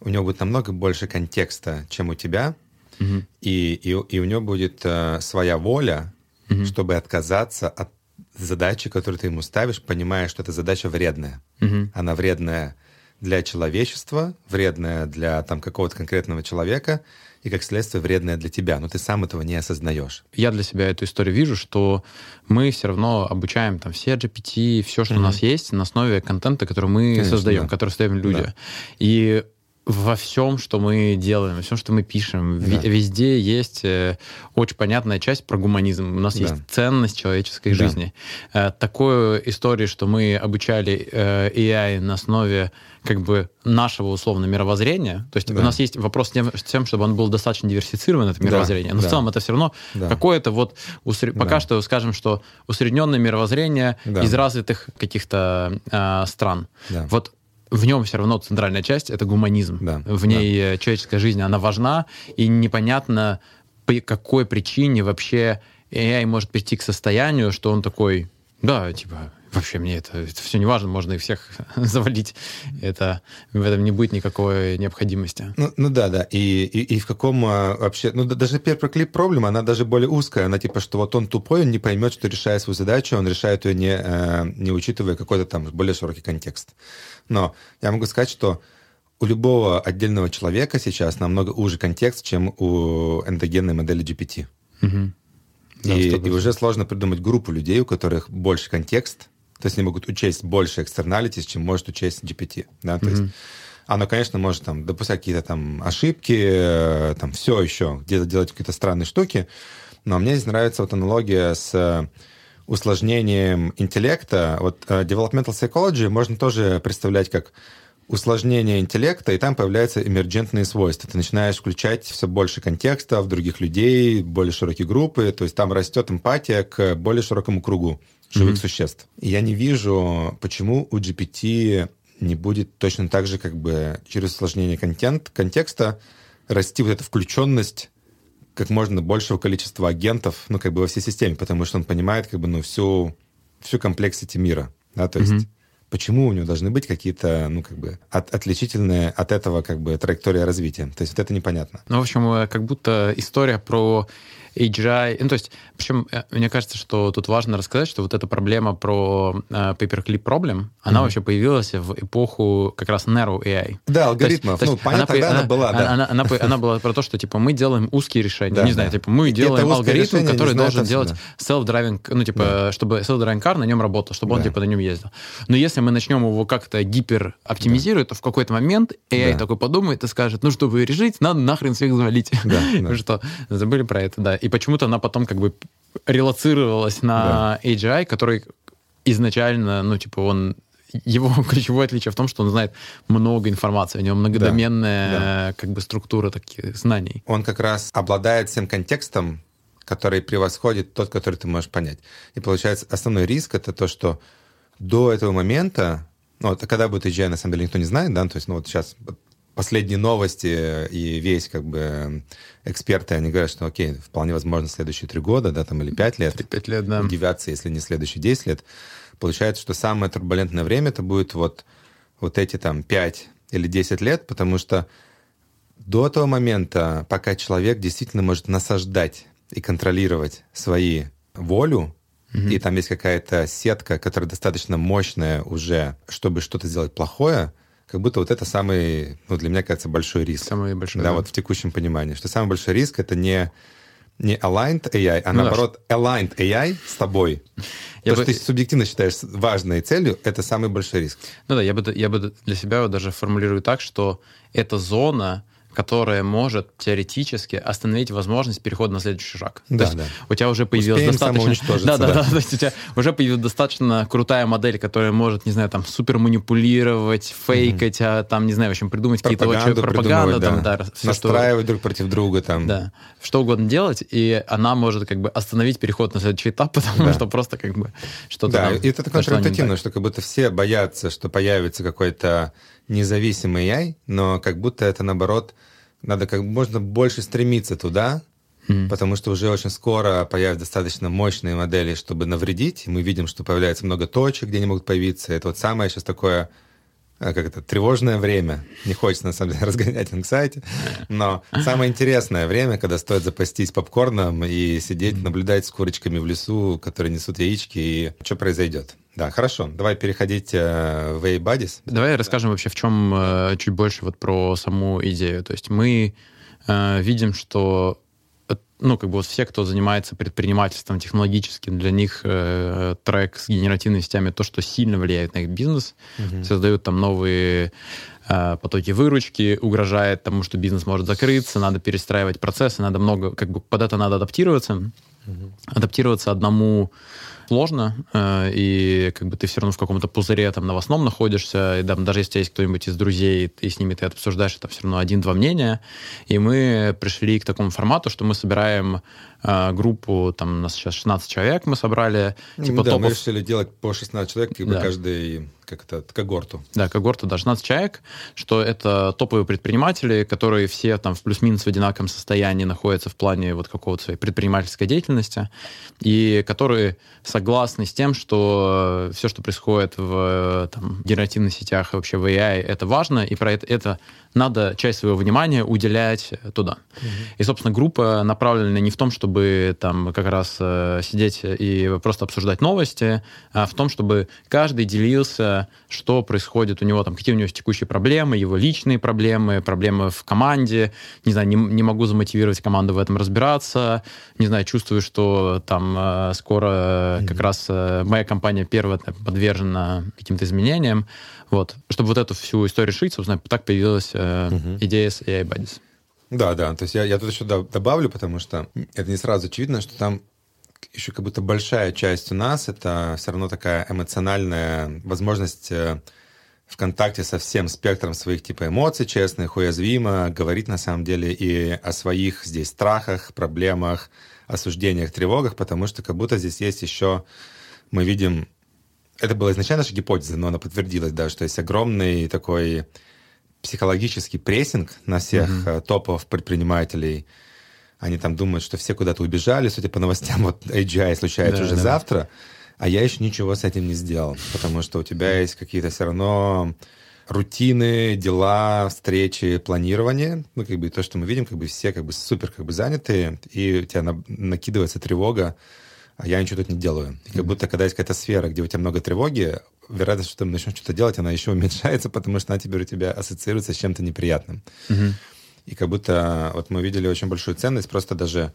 у него будет намного больше контекста, чем у тебя, угу. и, и, и у него будет э, своя воля, угу. чтобы отказаться от задачи, которую ты ему ставишь, понимая, что эта задача вредная. Угу. Она вредная для человечества, вредная для там какого-то конкретного человека, и, как следствие, вредная для тебя, но ты сам этого не осознаешь. Я для себя эту историю вижу, что мы все равно обучаем там все GPT, все, что mm-hmm. у нас есть, на основе контента, который мы Конечно, создаем, да. который создаем люди. Да. И во всем, что мы делаем, во всем, что мы пишем, да. везде есть э, очень понятная часть про гуманизм. У нас да. есть ценность человеческой да. жизни. Э, такой истории, что мы обучали э, AI на основе как бы нашего условно мировоззрения. То есть да. у нас есть вопрос с тем, чтобы он был достаточно диверсифицирован, это мировоззрение. Но да. в целом это все равно да. какое-то вот... Усред... Да. Пока что скажем, что усредненное мировоззрение да. из развитых каких-то э, стран. Да. Вот в нем все равно центральная часть — это гуманизм. Да, в ней да. человеческая жизнь, она важна, и непонятно, по какой причине вообще AI может прийти к состоянию, что он такой, да, типа, вообще мне это, это все не важно, можно и всех завалить. Это, в этом не будет никакой необходимости. Ну, ну да, да. И, и, и в каком а, вообще... Ну, даже первый клип проблема, она даже более узкая. Она типа, что вот он тупой, он не поймет, что решая свою задачу, он решает ее не, э, не учитывая какой-то там более широкий контекст. Но я могу сказать, что у любого отдельного человека сейчас намного уже контекст, чем у эндогенной модели GPT. Угу. Да, и, и уже сложно придумать группу людей, у которых больше контекст, то есть они могут учесть больше externalities, чем может учесть GPT. Да? То mm-hmm. есть оно, конечно, может там допускать какие-то там ошибки, э, там все еще, где-то делать какие-то странные штуки, но мне здесь нравится вот аналогия с э, усложнением интеллекта. Вот uh, developmental psychology можно тоже представлять как усложнение интеллекта, и там появляются эмерджентные свойства. Ты начинаешь включать все больше контекста в других людей, более широкие группы, то есть там растет эмпатия к более широкому кругу живых mm-hmm. существ. И я не вижу, почему у GPT не будет точно так же, как бы через усложнение контент, контекста расти вот эта включенность как можно большего количества агентов, ну, как бы во всей системе, потому что он понимает, как бы, ну, всю, всю комплексити мира, да, то есть mm-hmm. почему у него должны быть какие-то, ну, как бы, от, отличительные от этого, как бы, траектория развития. То есть вот это непонятно. Ну, в общем, э, как будто история про AGI. Ну, то есть, причем, э, мне кажется, что тут важно рассказать, что вот эта проблема про uh, paperclip problem, она mm-hmm. вообще появилась в эпоху как раз Narrow AI. Да, алгоритмов. То есть, ну, то понятно, она, тогда она, она была, да. Она, она, она, она была про то, что, типа, мы делаем узкие решения. Да, не знаю, типа, мы делаем алгоритм, который должен делать self-driving, ну, типа, да. чтобы self-driving car на нем работал, чтобы да. он, типа, на нем ездил. Но если мы начнем его как-то гипер оптимизировать, да. то в какой-то момент AI да. такой подумает и скажет, ну, чтобы решить, надо нахрен всех завалить. Да, да. что, забыли про это, да. И почему-то она потом как бы релацировалась на да. AGI, который изначально, ну, типа, он его ключевое отличие в том, что он знает много информации, у него многодоменная да, да. как бы структура таких знаний. Он как раз обладает всем контекстом, который превосходит тот, который ты можешь понять. И получается, основной риск это то, что до этого момента, ну, вот, когда будет AGI, на самом деле никто не знает, да, то есть, ну, вот сейчас последние новости и весь как бы эксперты, они говорят, что окей, вполне возможно следующие три года, да, там или пять лет. Пять лет, да. Удивятся, если не следующие десять лет. Получается, что самое турбулентное время это будет вот, вот эти там пять или десять лет, потому что до того момента, пока человек действительно может насаждать и контролировать свои волю, mm-hmm. и там есть какая-то сетка, которая достаточно мощная уже, чтобы что-то сделать плохое, как будто вот это самый, ну, для меня кажется, большой риск. Самый большой. Да, да, вот в текущем понимании, что самый большой риск это не не aligned AI, а ну, наоборот да. aligned AI с тобой. Я То, бы... что ты субъективно считаешь важной целью, это самый большой риск. Ну да, я бы, я бы для себя даже формулирую так, что эта зона, которая может теоретически остановить возможность перехода на следующий шаг. Да, то есть да. у тебя уже появилась Успеем достаточно... Да, да, да, да. То есть у тебя уже появилась достаточно крутая модель, которая может, не знаю, там, супер манипулировать, фейкать, mm-hmm. а, там, не знаю, в общем, придумать какие-то вообще пропаганду, там, да, все, настраивать что... друг против друга, там. Да, что угодно делать, и она может как бы остановить переход на следующий этап, потому да. что просто как бы что-то Да, там, и это контринтуитивно, что как будто все боятся, что появится какой-то независимый AI, но как будто это, наоборот, надо как можно больше стремиться туда, mm. потому что уже очень скоро появятся достаточно мощные модели, чтобы навредить. Мы видим, что появляется много точек, где они могут появиться. Это вот самое сейчас такое а, как это, тревожное время. Не хочется, на самом деле, разгонять инсайте, но самое интересное время, когда стоит запастись попкорном и сидеть, наблюдать с курочками в лесу, которые несут яички, и что произойдет. Да, хорошо. Давай переходить э, в A-Buddies. Давай расскажем вообще, в чем э, чуть больше вот про саму идею. То есть мы э, видим, что ну, как бы вот все, кто занимается предпринимательством технологическим, для них э, трек с генеративными сетями то, что сильно влияет на их бизнес, угу. создают там новые э, потоки выручки, угрожает тому, что бизнес может закрыться, надо перестраивать процессы, надо много, как бы под это надо адаптироваться, угу. адаптироваться одному сложно, э, и как бы ты все равно в каком-то пузыре там новостном находишься, и там, даже если есть кто-нибудь из друзей, и с ними ты обсуждаешь, это все равно один-два мнения. И мы пришли к такому формату, что мы собираем э, группу, там у нас сейчас 16 человек мы собрали. Типа да, топов... мы решили делать по 16 человек, как бы да. каждый как это, когорту. Да, когорту, да, 16 человек, что это топовые предприниматели, которые все там в плюс-минус в одинаковом состоянии находятся в плане вот какого-то своей предпринимательской деятельности, и которые согласны с тем, что все, что происходит в там, генеративных сетях, вообще в AI, это важно, и про это, это надо часть своего внимания уделять туда. Угу. И, собственно, группа направлена не в том, чтобы там как раз э, сидеть и просто обсуждать новости, а в том, чтобы каждый делился, что происходит у него, там, какие у него текущие проблемы, его личные проблемы, проблемы в команде, не знаю, не, не могу замотивировать команду в этом разбираться, не знаю, чувствую, что там э, скоро угу. как раз моя компания первая подвержена каким-то изменениям, вот. Чтобы вот эту всю историю решить, собственно, так появилась э, угу. идея с AI Buddies. Да, да. То есть я, я тут еще добавлю, потому что это не сразу очевидно, что там еще как будто большая часть у нас это все равно такая эмоциональная возможность э, в контакте со всем спектром своих типа эмоций, честных, уязвимо, говорить на самом деле и о своих здесь страхах, проблемах, осуждениях, тревогах, потому что как будто здесь есть еще, мы видим это была изначально наша гипотеза, но она подтвердилась, да, что есть огромный такой психологический прессинг на всех mm-hmm. топов предпринимателей. Они там думают, что все куда-то убежали, судя по новостям, вот AGI случается да, уже да. завтра. а я еще ничего с этим не сделал, потому что у тебя есть какие-то все равно рутины, дела, встречи, планирование, ну, как бы то, что мы видим, как бы все как бы супер как бы заняты, и у тебя на, накидывается тревога, а я ничего тут не делаю. И как будто, когда есть какая-то сфера, где у тебя много тревоги, вероятность, что ты начнешь что-то делать, она еще уменьшается, потому что она теперь у тебя ассоциируется с чем-то неприятным. Мгм. И как будто вот мы видели очень большую ценность, просто даже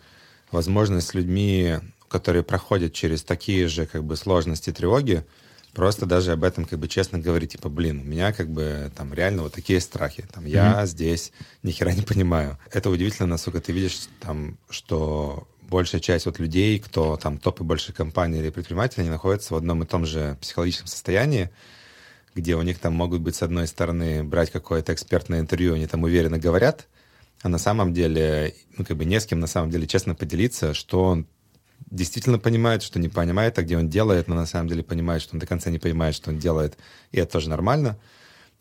возможность с людьми, которые проходят через такие же как бы сложности, тревоги, просто даже об этом как бы честно говорить, типа, блин, у меня как бы там реально вот такие страхи, там я здесь ни хера не понимаю. Это удивительно, насколько ты видишь там, что большая часть вот людей, кто там топы больших компаний или предпринимателей, они находятся в одном и том же психологическом состоянии, где у них там могут быть, с одной стороны, брать какое-то экспертное интервью, они там уверенно говорят, а на самом деле, ну, как бы не с кем на самом деле честно поделиться, что он действительно понимает, что не понимает, а где он делает, но на самом деле понимает, что он до конца не понимает, что он делает, и это тоже нормально.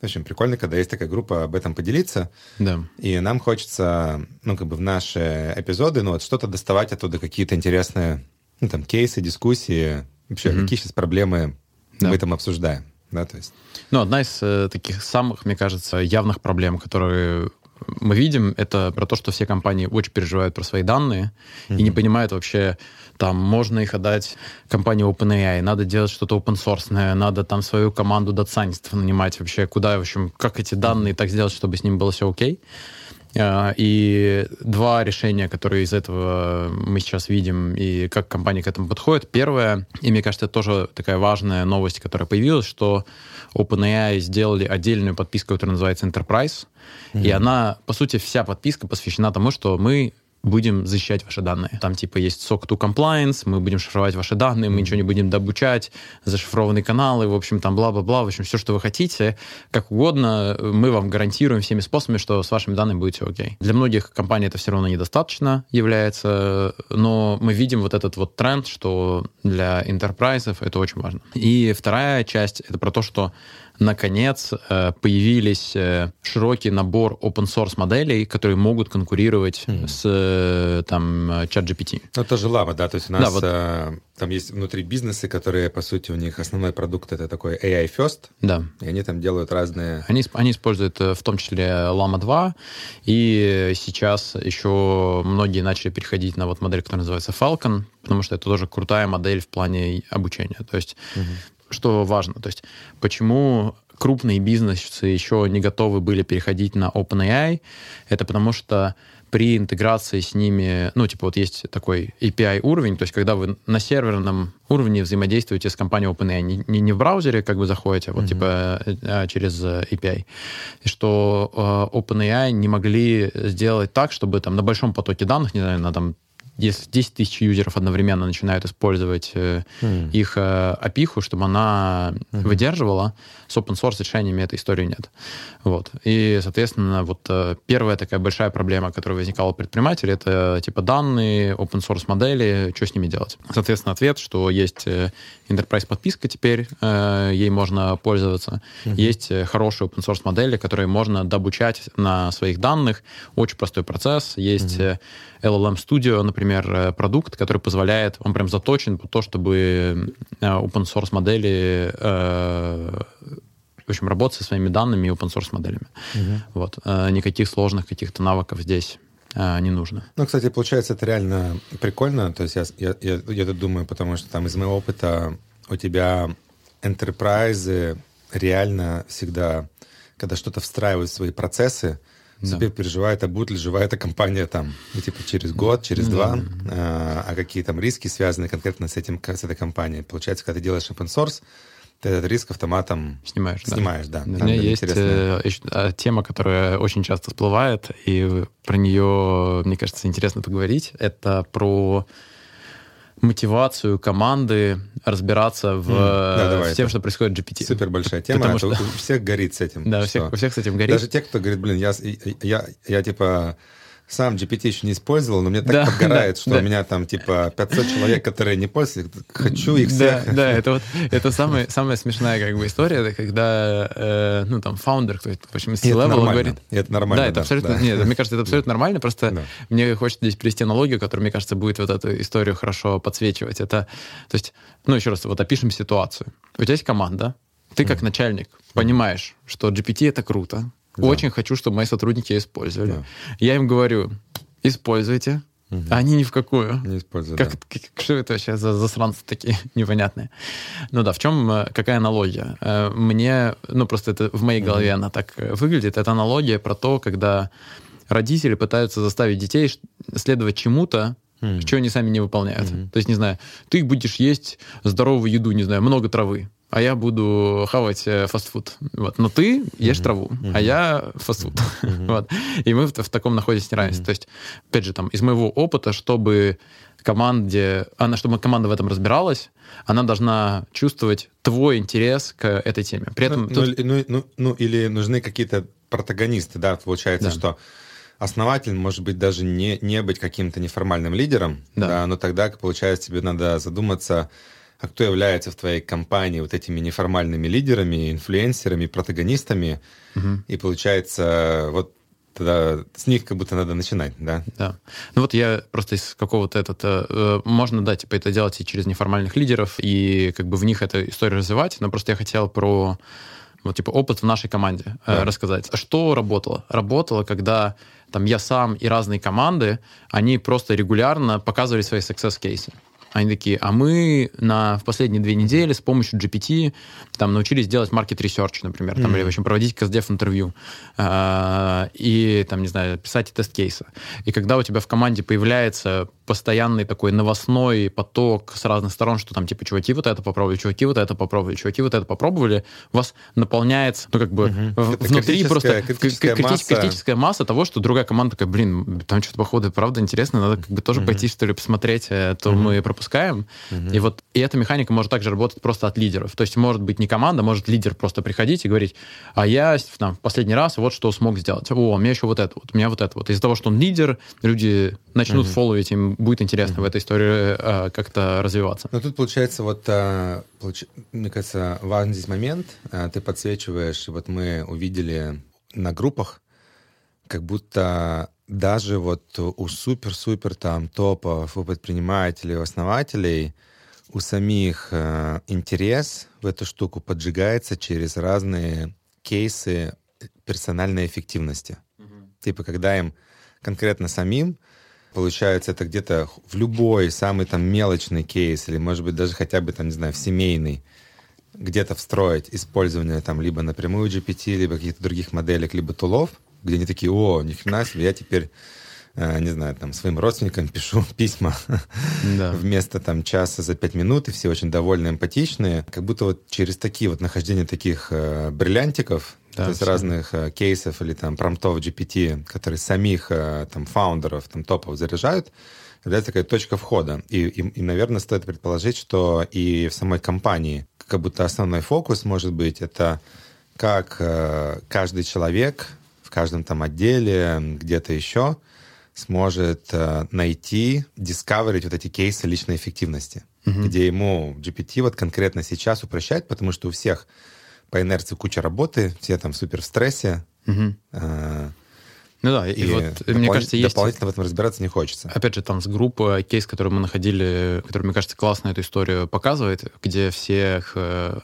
В общем, прикольно, когда есть такая группа об этом поделиться, Да. и нам хочется, ну, как бы в наши эпизоды, ну, вот что-то доставать оттуда, какие-то интересные, ну, там, кейсы, дискуссии, вообще, Мгм. какие сейчас проблемы Да. мы там обсуждаем, да, то есть. Ну, одна из э, таких самых, мне кажется, явных проблем, которые мы видим, это про то, что все компании очень переживают про свои данные и не понимают вообще, там, можно их отдать компании OpenAI, надо делать что-то open source, надо там свою команду датсайнистов нанимать вообще, куда, в общем, как эти данные так сделать, чтобы с ними было все окей. А, И два решения, которые из этого мы сейчас видим, и как компания к этому подходит. Первое, и мне кажется, это тоже такая важная новость, которая появилась, что OpenAI сделали отдельную подписку, которая называется Enterprise, и она, по сути, вся подписка посвящена тому, что мы будем защищать ваши данные. Там типа есть SOC 2 Compliance, мы будем шифровать ваши данные, мы ничего не будем добучать, зашифрованные каналы, в общем, там бла-бла-бла, в общем, все, что вы хотите, как угодно, мы вам гарантируем всеми способами, что с вашими данными будет все окей. Для многих компаний это все равно недостаточно является, но мы видим вот этот вот тренд, что для интерпрайзов это очень важно. И вторая часть — это про то, что наконец э, появились э, широкий набор open source моделей, которые могут конкурировать с э, там ChatGPT. Это же лава, да, то есть у Да, нас вот. э, там есть внутри бизнесы, которые, по сути, у них основной продукт это такой AI first, Да. и они там делают разные... Они, они используют в том числе Llama 2, и сейчас еще многие начали переходить на вот модель, которая называется Falcon, потому что это тоже крутая модель в плане обучения. То есть, что важно, то есть, почему крупные бизнесы еще не готовы были переходить на OpenAI, это потому что при интеграции с ними, ну, типа вот есть такой API уровень, то есть когда вы на серверном уровне взаимодействуете с компанией OpenAI, не, не, не в браузере как бы заходите, а вот типа э, через э, API, и что э, OpenAI не могли сделать так, чтобы там на большом потоке данных, не знаю, на там если 10 тысяч юзеров одновременно начинают использовать э, Мгм. их э, опиху, чтобы она выдерживала, с open source решениями этой истории нет. Вот. И, соответственно, вот э, первая такая большая проблема, которая возникала у предпринимателей, это типа данные, open source модели, что с ними делать. Соответственно, ответ, что есть э, enterprise подписка теперь, э, ей можно пользоваться. Есть э, хорошие open source модели, которые можно добучать на своих данных. Очень простой процесс. Есть э, LLM Studio, например, э, продукт, который позволяет, он прям заточен под то, чтобы э, open source модели э, в общем, работать со своими данными и open source моделями. Вот. Э, Никаких сложных каких-то навыков здесь э, не нужно. Ну, кстати, получается, это реально прикольно. То есть я, я, я, я тут думаю, потому что там из моего опыта у тебя enterprise реально всегда, когда что-то встраивают в свои процессы, Да. супер переживает, а будет ли жива эта компания там, ну, типа через год, через два, а, а какие там риски связаны конкретно с этим, с этой компанией. Получается, когда ты делаешь open source, ты этот риск автоматом Снимаешь, да. снимаешь, да. У Там меня есть э, э, тема, которая очень часто всплывает, и про нее, мне кажется, интересно поговорить. Это про мотивацию команды разбираться в, да, давай, в тем, что происходит в GPT. Супер большая тема, Потому что- у всех горит с этим. Да, у всех, у всех с этим горит. Даже те, кто говорит, блин, я, я, я типа сам GPT еще не использовал, но мне так да, подгорает, да, что да. у меня там типа 500 человек, которые не пользуются, хочу их всех. Да, да это вот это самая, самая смешная как бы история, это когда, э, ну, там, фаундер, кто в общем, из C-level говорит... И это нормально, Да, это абсолютно... Да. Нет, мне кажется, это абсолютно нормально, просто да. мне хочется здесь привести аналогию, которая, мне кажется, будет вот эту историю хорошо подсвечивать. Это, то есть, ну, еще раз, вот опишем ситуацию. У тебя есть команда, ты как начальник понимаешь, что GPT — это круто, да. Очень хочу, чтобы мои сотрудники использовали. Да. Я им говорю, используйте. Угу. А они ни в какую. Не используют, как, да. как, что это вообще за засранцы такие непонятные? Ну да, в чем, э, какая аналогия? Э, мне, ну просто это в моей голове угу. она так э, выглядит. Это аналогия про то, когда родители пытаются заставить детей следовать чему-то, mm. что они сами не выполняют. Mm-hmm. То есть, не знаю, ты будешь есть здоровую еду, не знаю, много травы а я буду хавать э, фастфуд. Вот. Но ты ешь mm-hmm. траву, mm-hmm. а я фастфуд. Mm-hmm. вот. И мы в, в таком находимся неравенстве. Mm-hmm. То есть, опять же, там, из моего опыта, чтобы команде, она, чтобы команда в этом разбиралась, она должна чувствовать твой интерес к этой теме. При этом ну, тут... ну, ну, ну, ну, или нужны какие-то протагонисты, да, получается, да. что основатель может быть даже не, не быть каким-то неформальным лидером, да. да, но тогда, получается, тебе надо задуматься, а кто является в твоей компании вот этими неформальными лидерами, инфлюенсерами, протагонистами. Угу. И получается, вот тогда с них как будто надо начинать, да? Да. Ну вот я просто из какого-то этого... Э, можно, да, типа это делать и через неформальных лидеров, и как бы в них эту историю развивать, но просто я хотел про вот типа опыт в нашей команде э, да. рассказать. Что работало? Работало, когда там я сам и разные команды, они просто регулярно показывали свои success кейсы. Они такие, а мы на, в последние две недели с помощью GPT там, научились делать market research, например, там, mm-hmm. или в общем проводить каздев интервью э, и, там, не знаю, писать тест-кейсы. И когда у тебя в команде появляется постоянный такой новостной поток с разных сторон, что там, типа, чуваки вот это попробовали, чуваки вот это попробовали, чуваки вот это попробовали, у вас наполняется, ну, как бы, угу. внутри просто критическая, крити- масса. критическая масса того, что другая команда такая, блин, там что-то, походу, правда интересно, надо как бы тоже угу. пойти, что ли, посмотреть, э, то угу. мы пропускаем. Угу. И вот, и эта механика может также работать просто от лидеров. То есть, может быть, не команда, может лидер просто приходить и говорить, а я там, в последний раз вот что смог сделать. О, у меня еще вот это вот, у меня вот это вот. Из-за того, что он лидер, люди начнут угу. фолловить, им будет интересно mm-hmm. в этой истории э, как-то развиваться. Но тут получается вот, э, получ... мне кажется, важный здесь момент. Э, ты подсвечиваешь, вот мы увидели на группах, как будто даже вот у супер-супер там топов, у предпринимателей, у основателей, у самих э, интерес в эту штуку поджигается через разные кейсы персональной эффективности. Mm-hmm. Типа, когда им конкретно самим получается, это где-то в любой самый там мелочный кейс, или, может быть, даже хотя бы, там, не знаю, в семейный, где-то встроить использование там либо напрямую GPT, либо каких-то других моделек, либо тулов, где они такие, о, ни хрена себе, я теперь э, не знаю, там, своим родственникам пишу письма да. вместо там часа за пять минут, и все очень довольны, эмпатичные. Как будто вот через такие вот нахождение таких э, бриллиантиков да, то есть все. разных э, кейсов или там промптов GPT, которые самих э, там фаундеров, там топов заряжают, является такая точка входа. И, и, и, наверное, стоит предположить, что и в самой компании как будто основной фокус может быть это как э, каждый человек каждом там отделе, где-то еще сможет э, найти, дискаверить вот эти кейсы личной эффективности, угу. где ему GPT вот конкретно сейчас упрощает, потому что у всех по инерции куча работы, все там супер в стрессе. Угу. А, ну да, и, и вот, допол- мне кажется, есть... Дополнительно в этом разбираться не хочется. Опять же, там с группы кейс, который мы находили, который, мне кажется, классно эту историю показывает, где всех э,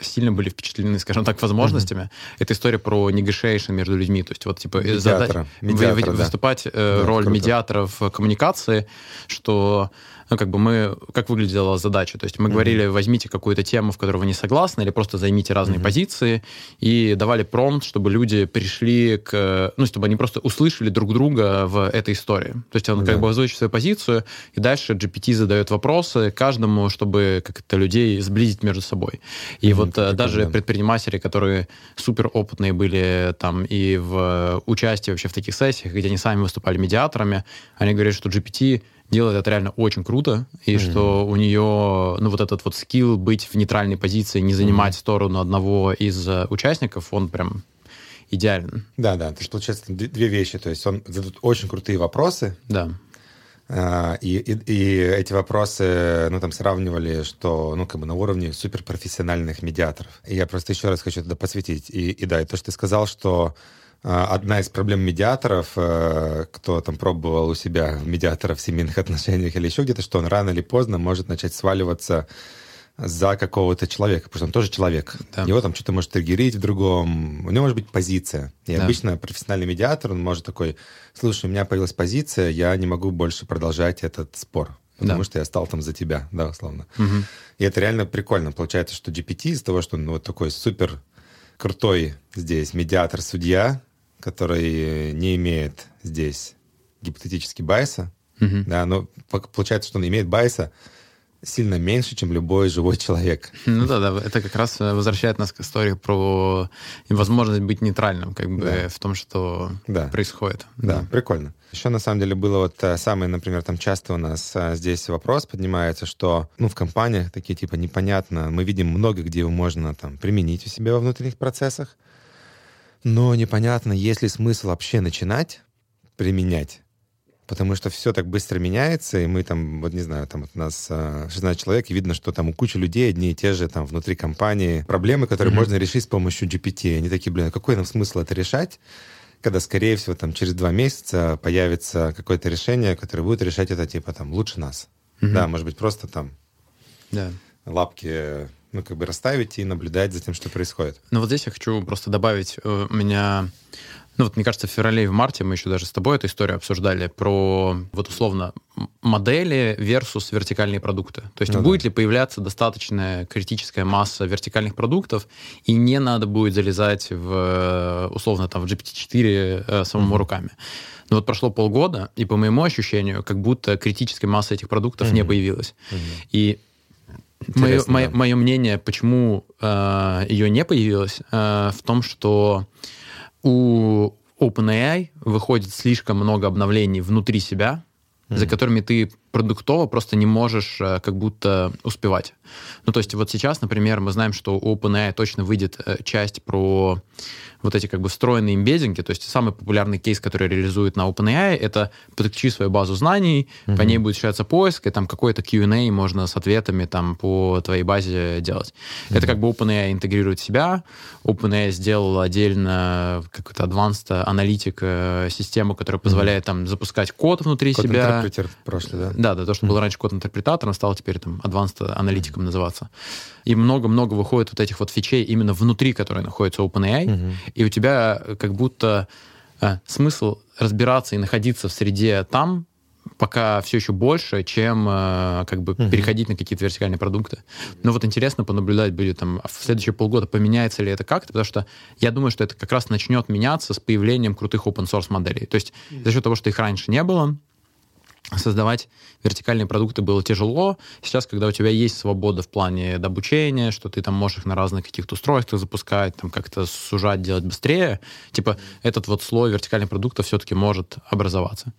сильно были впечатлены, скажем так, возможностями. Mm-hmm. Это история про negotiation между людьми. То есть вот типа медиатора, задать, медиатора, вы, да. выступать э, да, роль круто. медиаторов коммуникации, что ну, как бы мы, как выглядела задача. То есть мы mm-hmm. говорили, возьмите какую-то тему, в которой вы не согласны, или просто займите разные mm-hmm. позиции, и давали промпт, чтобы люди пришли к, ну, чтобы они просто услышали друг друга в этой истории. То есть он mm-hmm. как бы озвучит свою позицию, и дальше GPT задает вопросы каждому, чтобы как-то людей сблизить между собой. И mm-hmm. вот mm-hmm. даже предприниматели, которые супер опытные были там и в участии вообще в таких сессиях, где они сами выступали медиаторами, они говорят, что GPT делает это реально очень круто, и mm-hmm. что у нее, ну, вот этот вот скилл быть в нейтральной позиции, не занимать mm-hmm. сторону одного из э, участников, он прям идеален. Да, да, то есть получается две вещи. То есть он задает очень крутые вопросы. Да. А, и, и, и эти вопросы, ну, там, сравнивали, что, ну, как бы на уровне суперпрофессиональных медиаторов. И я просто еще раз хочу туда посвятить. И, и да, и то, что ты сказал, что одна из проблем медиаторов, э, кто там пробовал у себя медиатора в семейных отношениях или еще где-то, что он рано или поздно может начать сваливаться за какого-то человека, потому что он тоже человек. Да. Его там что-то может триггерить в другом. У него может быть позиция. И да. обычно профессиональный медиатор, он может такой, слушай, у меня появилась позиция, я не могу больше продолжать этот спор, потому да. что я стал там за тебя, да, условно. Угу. И это реально прикольно. Получается, что GPT из того, что он вот такой супер крутой здесь медиатор-судья, который не имеет здесь гипотетически байса, угу. да, но получается, что он имеет байса, сильно меньше, чем любой живой человек. Ну да, да, это как раз э, возвращает нас к истории про возможность быть нейтральным, как бы да. в том, что да. происходит. Да, да, прикольно. Еще на самом деле было вот э, самый, например, там часто у нас э, здесь вопрос поднимается, что, ну, в компаниях такие типа непонятно, мы видим много, где его можно там применить у себя во внутренних процессах, но непонятно, есть ли смысл вообще начинать применять потому что все так быстро меняется, и мы там, вот не знаю, там вот у нас 16 а, человек, и видно, что там у кучи людей одни и те же там внутри компании проблемы, которые mm-hmm. можно решить с помощью GPT. Они такие, блин, а какой нам смысл это решать? когда, скорее всего, там через два месяца появится какое-то решение, которое будет решать это типа там лучше нас. Mm-hmm. Да, может быть, просто там да. лапки ну, как бы расставить и наблюдать за тем, что происходит. Ну, вот здесь я хочу просто добавить, э, у меня ну вот, мне кажется, в феврале и в марте мы еще даже с тобой эту историю обсуждали про, вот условно, модели versus вертикальные продукты. То есть ну, будет да. ли появляться достаточная критическая масса вертикальных продуктов, и не надо будет залезать в, условно, там, в GPT-4 э, самому mm-hmm. руками. Но вот прошло полгода, и по моему ощущению, как будто критической массы этих продуктов mm-hmm. не появилась. Mm-hmm. И мое, да. мое, мое мнение, почему э, ее не появилось, э, в том, что у OpenAI выходит слишком много обновлений внутри себя, mm-hmm. за которыми ты продуктово просто не можешь э, как будто успевать. Ну, то есть вот сейчас, например, мы знаем, что у OpenAI точно выйдет э, часть про вот эти как бы встроенные имбеддинги, то есть самый популярный кейс, который реализует на OpenAI, это подключи свою базу знаний, mm-hmm. по ней будет осуществляться поиск, и там какой-то Q&A можно с ответами там по твоей базе делать. Mm-hmm. Это как бы OpenAI интегрирует себя, OpenAI сделал отдельно какую-то advanced аналитик э, систему, которая позволяет mm-hmm. там запускать код внутри код себя. Код прошлый, да? Да, да, то, что mm-hmm. был раньше код-интерпретатор, он стал теперь там advanced аналитиком mm-hmm. называться. И много-много выходит вот этих вот фичей именно внутри, которые находятся OpenAI, mm-hmm и у тебя как будто э, смысл разбираться и находиться в среде там, пока все еще больше, чем э, как бы uh-huh. переходить на какие-то вертикальные продукты. Но вот интересно понаблюдать будет там в следующие полгода, поменяется ли это как-то, потому что я думаю, что это как раз начнет меняться с появлением крутых open source моделей. То есть за счет того, что их раньше не было, создавать вертикальные продукты было тяжело. Сейчас, когда у тебя есть свобода в плане обучения, что ты там можешь на разных каких-то устройствах запускать, там как-то сужать, делать быстрее, типа этот вот слой вертикальных продуктов все-таки может образоваться.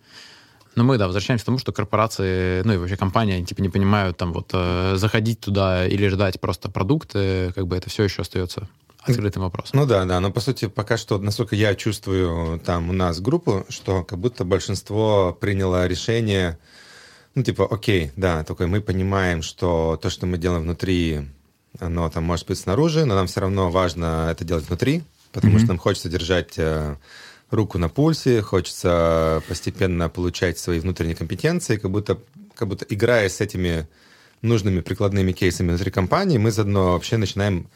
Но мы, да, возвращаемся к тому, что корпорации, ну и вообще компании, типа не понимают там вот э, заходить туда или ждать просто продукты, как бы это все еще остается открытым вопросом. Ну да, да, но по сути пока что, насколько я чувствую там у нас группу, что как будто большинство приняло решение, ну типа, окей, да, только мы понимаем, что то, что мы делаем внутри, оно там может быть снаружи, но нам все равно важно это делать внутри, потому mm-hmm. что нам хочется держать э, руку на пульсе, хочется постепенно получать свои внутренние компетенции, как будто, как будто играя с этими нужными прикладными кейсами внутри компании, мы заодно вообще начинаем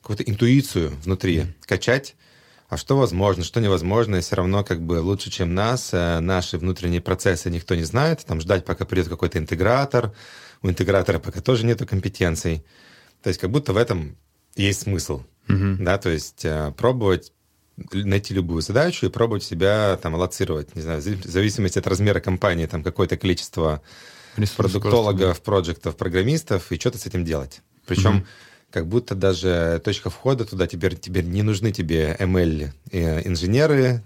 какую-то интуицию внутри mm-hmm. качать, а что возможно, что невозможно, и все равно как бы лучше, чем нас, э, наши внутренние процессы никто не знает, там ждать, пока придет какой-то интегратор, у интегратора пока тоже нету компетенций. То есть как будто в этом есть смысл, mm-hmm. да, то есть э, пробовать найти любую задачу и пробовать себя там аллоцировать, не знаю, в зависимости от размера компании, там какое-то количество Ресурс продуктологов, проектов, программистов, и что-то с этим делать. Причем mm-hmm как будто даже точка входа туда теперь, теперь не нужны тебе ML э,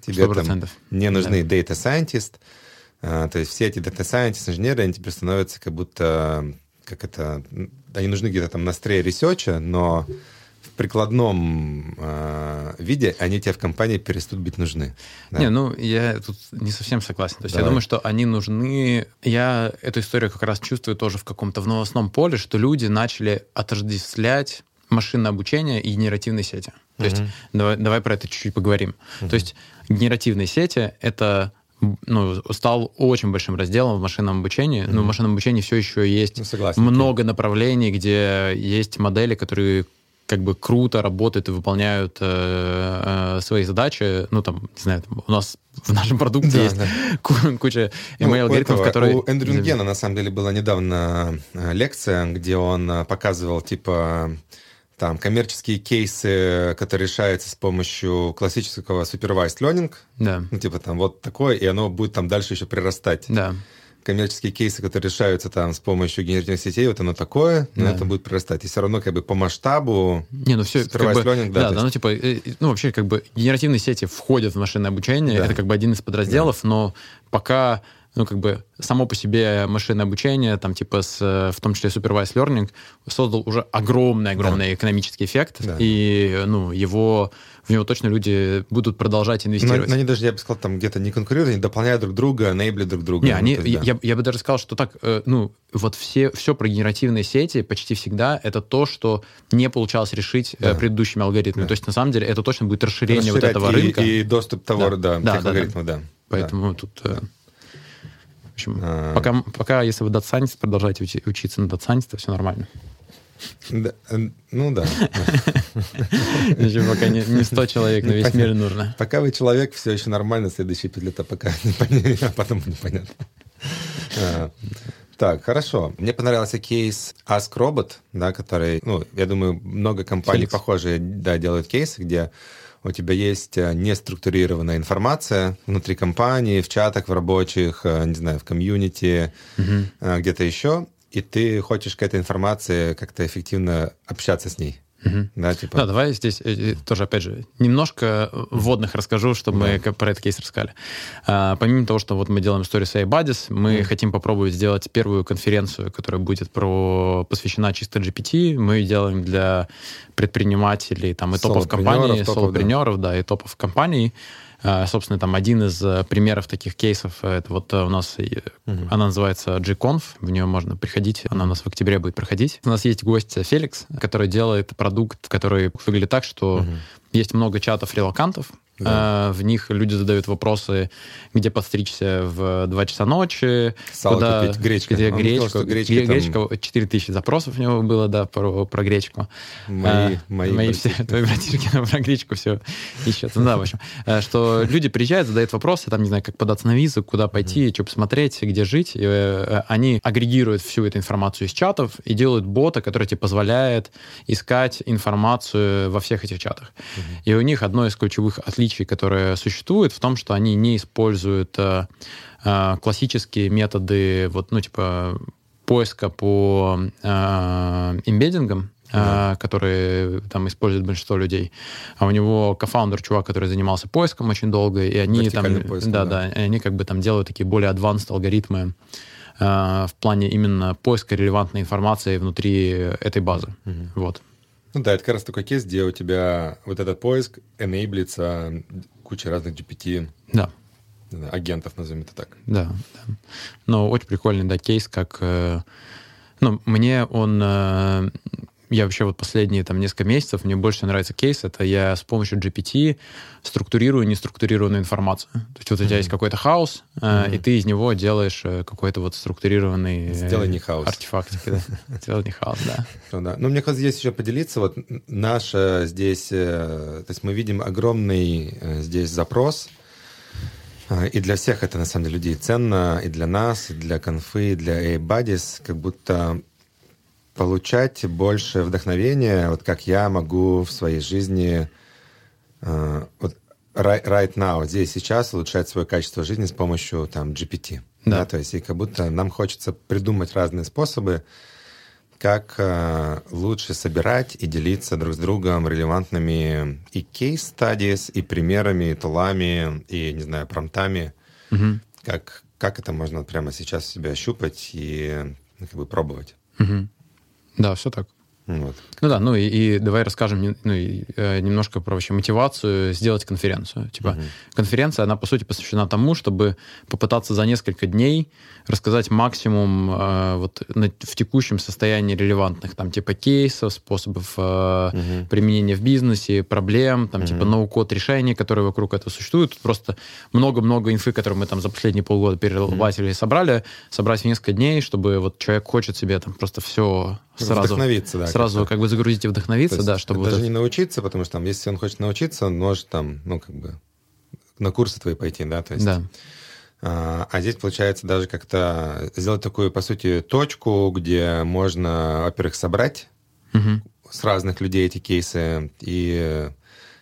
тебе 100%. там не нужны да. data scientist. А, то есть все эти data scientist инженеры, они теперь становятся как будто, как это, они нужны где-то там на острие research а, но в прикладном э, виде они тебе в компании перестают быть нужны. Да? Не, ну я тут не совсем согласен. То есть Давай. я думаю, что они нужны. Я эту историю как раз чувствую тоже в каком-то в новостном поле, что люди начали отождествлять машинное обучение и генеративные сети. То mm-hmm. есть давай, давай про это чуть-чуть поговорим. Mm-hmm. То есть генеративные сети — это ну, стал очень большим разделом в машинном обучении. Mm-hmm. Но в машинном обучении все еще есть ну, согласен, много направлений, где есть модели, которые как бы круто работают и выполняют э, э, свои задачи. Ну, там, не знаю, там, у нас в нашем продукте да, есть да. куча email-алгоритмов, ну, которые... У Эндрю Гена, на самом деле, была недавно э, лекция, где он э, показывал, типа, там коммерческие кейсы, которые решаются с помощью классического supervised learning. Да. Ну, типа там вот такое, и оно будет там дальше еще прирастать. Да. Коммерческие кейсы, которые решаются там с помощью генеративных сетей, вот оно такое, но да. это будет прирастать. И все равно как бы по масштабу не, ну все, как бы, learning, да, да, да, ну типа, э, э, ну вообще как бы генеративные сети входят в машинное обучение, да. это как бы один из подразделов, да. но пока ну, как бы само по себе машинное обучение, там, типа, с, в том числе supervised learning, создал уже огромный-огромный да. экономический эффект, да. и, ну, его, в него точно люди будут продолжать инвестировать. Но, но они даже, я бы сказал, там где-то не конкурируют, они дополняют друг друга, enable друг друга. Не, они, ну, есть, да. я, я бы даже сказал, что так, э, ну, вот все, все про генеративные сети почти всегда это то, что не получалось решить э, да. предыдущими алгоритмами. Да. То есть, на самом деле, это точно будет расширение вот этого и, рынка. И доступ товара, да, да, да, да, алгоритмов, да. Поэтому да. тут... Э, да общем, а... пока, пока, если вы Scientist, продолжаете учи, учиться на Scientist, то все нормально. Да, э, ну да. Еще пока не, не 100 человек на весь мир нужно. Пока вы человек, все еще нормально, следующие 5 лет, а пока а потом непонятно. А, так, хорошо. Мне понравился кейс Ask Robot, да, который, ну, я думаю, много компаний похожие да, делают кейсы, где у тебя есть э, неструктурированная информация внутри компании, в чатах, в рабочих, э, не знаю, в комьюнити, угу. где-то еще, и ты хочешь к этой информации как-то эффективно общаться с ней. Угу. Да, типа. да, давай здесь э, тоже, опять же, немножко вводных расскажу, чтобы да. мы про этот кейс рассказали. А, помимо того, что вот мы делаем историю с iBuddies, мы mm. хотим попробовать сделать первую конференцию, которая будет про посвящена чисто GPT. Мы делаем для предпринимателей там и топов компаний, солопренеров, да. да, и топов компаний. А, собственно, там один из э, примеров таких кейсов, э, это вот э, у нас, угу. она называется G-Conf, в нее можно приходить, она у нас в октябре будет проходить. У нас есть гость Феликс, который делает продукт, который выглядит так, что угу. есть много чатов релакантов, да. Э, в них люди задают вопросы, где подстричься в 2 часа ночи, Сало куда, купить, гречка. где гречку. Сказал, гречка, где, там... гречка, 4 тысячи запросов у него было, да, про, про гречку. Мои, а, мои, мои все, твои братишки про гречку все ищут. Ну, да, в общем, э, что люди приезжают, задают вопросы, там, не знаю, как податься на визу, куда пойти, mm-hmm. что посмотреть, где жить. И, э, они агрегируют всю эту информацию из чатов и делают бота, который тебе позволяет искать информацию во всех этих чатах. Mm-hmm. И у них одно из ключевых отличий отличий, которые существуют, в том, что они не используют э, э, классические методы, вот, ну, типа, поиска по э, имбеддингам, да. которые там используют большинство людей. А у него кофаундер, чувак, который занимался поиском очень долго, и они там, поиском, да, да, да, они как бы там делают такие более advanced алгоритмы в плане именно поиска релевантной информации внутри этой базы. Угу. Вот. Ну да, это как раз такой кейс, где у тебя вот этот поиск enableится куча разных GPT да. агентов, назовем это так. Да, да. Но очень прикольный, да, кейс, как... Э, ну, мне он э, я вообще вот последние там несколько месяцев, мне больше нравится кейс, это я с помощью GPT структурирую неструктурированную информацию. То есть вот у тебя mm-hmm. есть какой-то хаос, mm-hmm. и ты из него делаешь э, какой-то вот структурированный Сделай не хаос. артефакт. Сделай не хаос, да. Ну, да. Ну, мне кажется, здесь еще поделиться. Вот наша здесь, э, то есть мы видим огромный здесь запрос, и для всех это, на самом деле, людей ценно, и для нас, и для конфы, и для A-Buddies, как будто получать больше вдохновения, вот как я могу в своей жизни э, вот right, right now, здесь сейчас улучшать свое качество жизни с помощью там GPT. Да. да то есть и как будто нам хочется придумать разные способы, как э, лучше собирать и делиться друг с другом релевантными и кейс-стадис, и примерами, и тулами, и, не знаю, промтами. Угу. Как, как это можно прямо сейчас себя ощупать и ну, как бы пробовать. Угу. Да, все так. Вот. Ну да, ну и, и давай расскажем ну, и, э, немножко про вообще мотивацию сделать конференцию. Типа угу. конференция, она по сути посвящена тому, чтобы попытаться за несколько дней рассказать максимум э, вот на, в текущем состоянии релевантных там типа кейсов, способов э, угу. применения в бизнесе, проблем, там угу. типа ноу-код решений, которые вокруг этого существуют. Тут просто много-много инфы, которые мы там за последние полгода перерабатывали угу. и собрали, собрать в несколько дней, чтобы вот человек хочет себе там просто все сразу, вдохновиться, да, сразу как, как бы загрузить и вдохновиться, есть, да, чтобы даже вот не научиться, потому что там, если он хочет научиться, он может там, ну как бы на курсы твои пойти, да, то есть. Да. А, а здесь получается даже как-то сделать такую, по сути, точку, где можно, во-первых, собрать угу. с разных людей эти кейсы и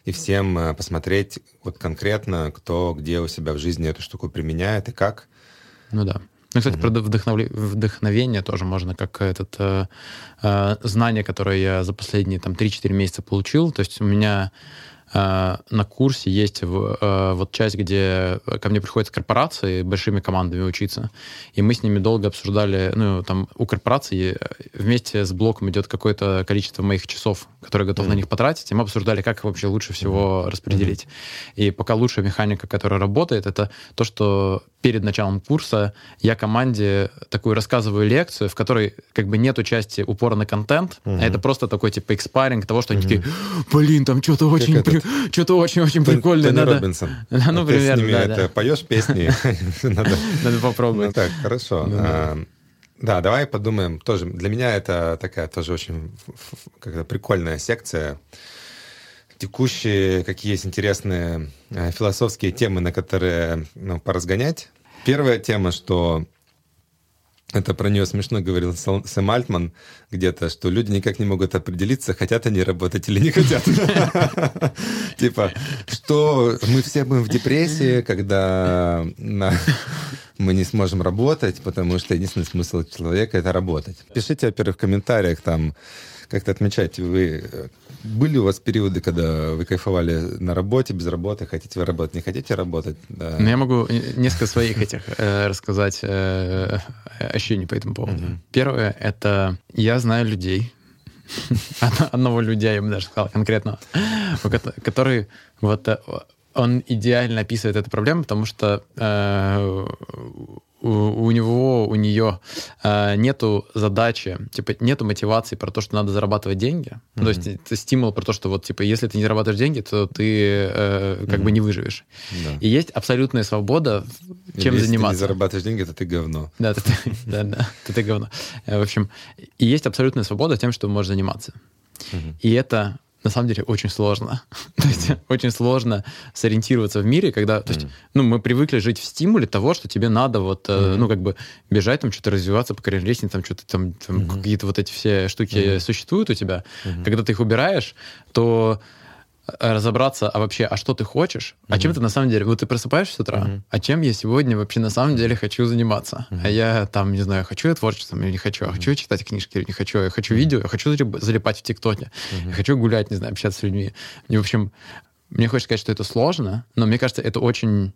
и всем э, посмотреть вот конкретно, кто где у себя в жизни эту штуку применяет и как. Ну да. Ну, кстати, mm-hmm. про вдохновле... вдохновение тоже можно как этот э, э, знание, которое я за последние там 3-4 месяца получил. То есть у меня Э, на курсе есть э, вот часть, где ко мне приходят корпорации большими командами учиться, и мы с ними долго обсуждали, ну, там у корпорации вместе с блоком идет какое-то количество моих часов, которые готов mm-hmm. на них потратить, и мы обсуждали, как вообще лучше всего mm-hmm. распределить. Mm-hmm. И пока лучшая механика, которая работает, это то, что перед началом курса я команде такую рассказываю лекцию, в которой как бы нету части упора на контент, mm-hmm. а это просто такой типа экспаринг того, что mm-hmm. они такие, блин, там что-то очень... При что-то очень-очень прикольное. Тони Робинсон. Ну, примерно, да, это поешь песни? Надо попробовать. Ну так, хорошо. Ну да, давай подумаем. Тоже для меня это такая тоже очень прикольная секция. Текущие, какие есть интересные э, философские темы, на которые ну, поразгонять. Первая тема, что это про нее смешно говорил Сэм Альтман где-то, что люди никак не могут определиться, хотят они работать или не хотят. Типа, что мы все будем в депрессии, когда мы не сможем работать, потому что единственный смысл человека — это работать. Пишите, во-первых, в комментариях там, как-то отмечайте, вы были у вас периоды, когда вы кайфовали на работе, без работы, хотите вы работать, не хотите работать? Да. Ну, я могу несколько своих этих э, рассказать э, ощущений по этому поводу. Первое — это я знаю людей, одного людей, я бы даже сказал, конкретно, который вот э, он идеально описывает эту проблему, потому что э, у, у него, у нее э, нету задачи, типа, нету мотивации про то, что надо зарабатывать деньги. Mm-hmm. То есть это стимул про то, что вот, типа, если ты не зарабатываешь деньги, то ты э, как mm-hmm. бы не выживешь. Да. И есть абсолютная свобода, чем если заниматься. Если ты не зарабатываешь деньги, то ты говно. Да, ты, да, да, ты говно. Э, в общем, и есть абсолютная свобода тем, что можешь заниматься. И это на самом деле очень сложно. то есть очень сложно сориентироваться в мире, когда, то есть, ну, мы привыкли жить в стимуле того, что тебе надо вот, э, ну, как бы бежать, там, что-то развиваться по карьерной лестнице, там, что-то там, там какие-то вот эти все штуки существуют у тебя. Когда ты их убираешь, то разобраться, а вообще, а что ты хочешь, mm-hmm. а чем ты на самом деле, вот ты просыпаешься с утра, mm-hmm. а чем я сегодня вообще на самом деле хочу заниматься, mm-hmm. а я там, не знаю, хочу я творчеством или не хочу, mm-hmm. хочу я читать книжки или не хочу, я хочу mm-hmm. видео, я хочу залипать в ТикТоке, mm-hmm. я хочу гулять, не знаю, общаться с людьми. Мне, в общем, мне хочется сказать, что это сложно, но мне кажется, это очень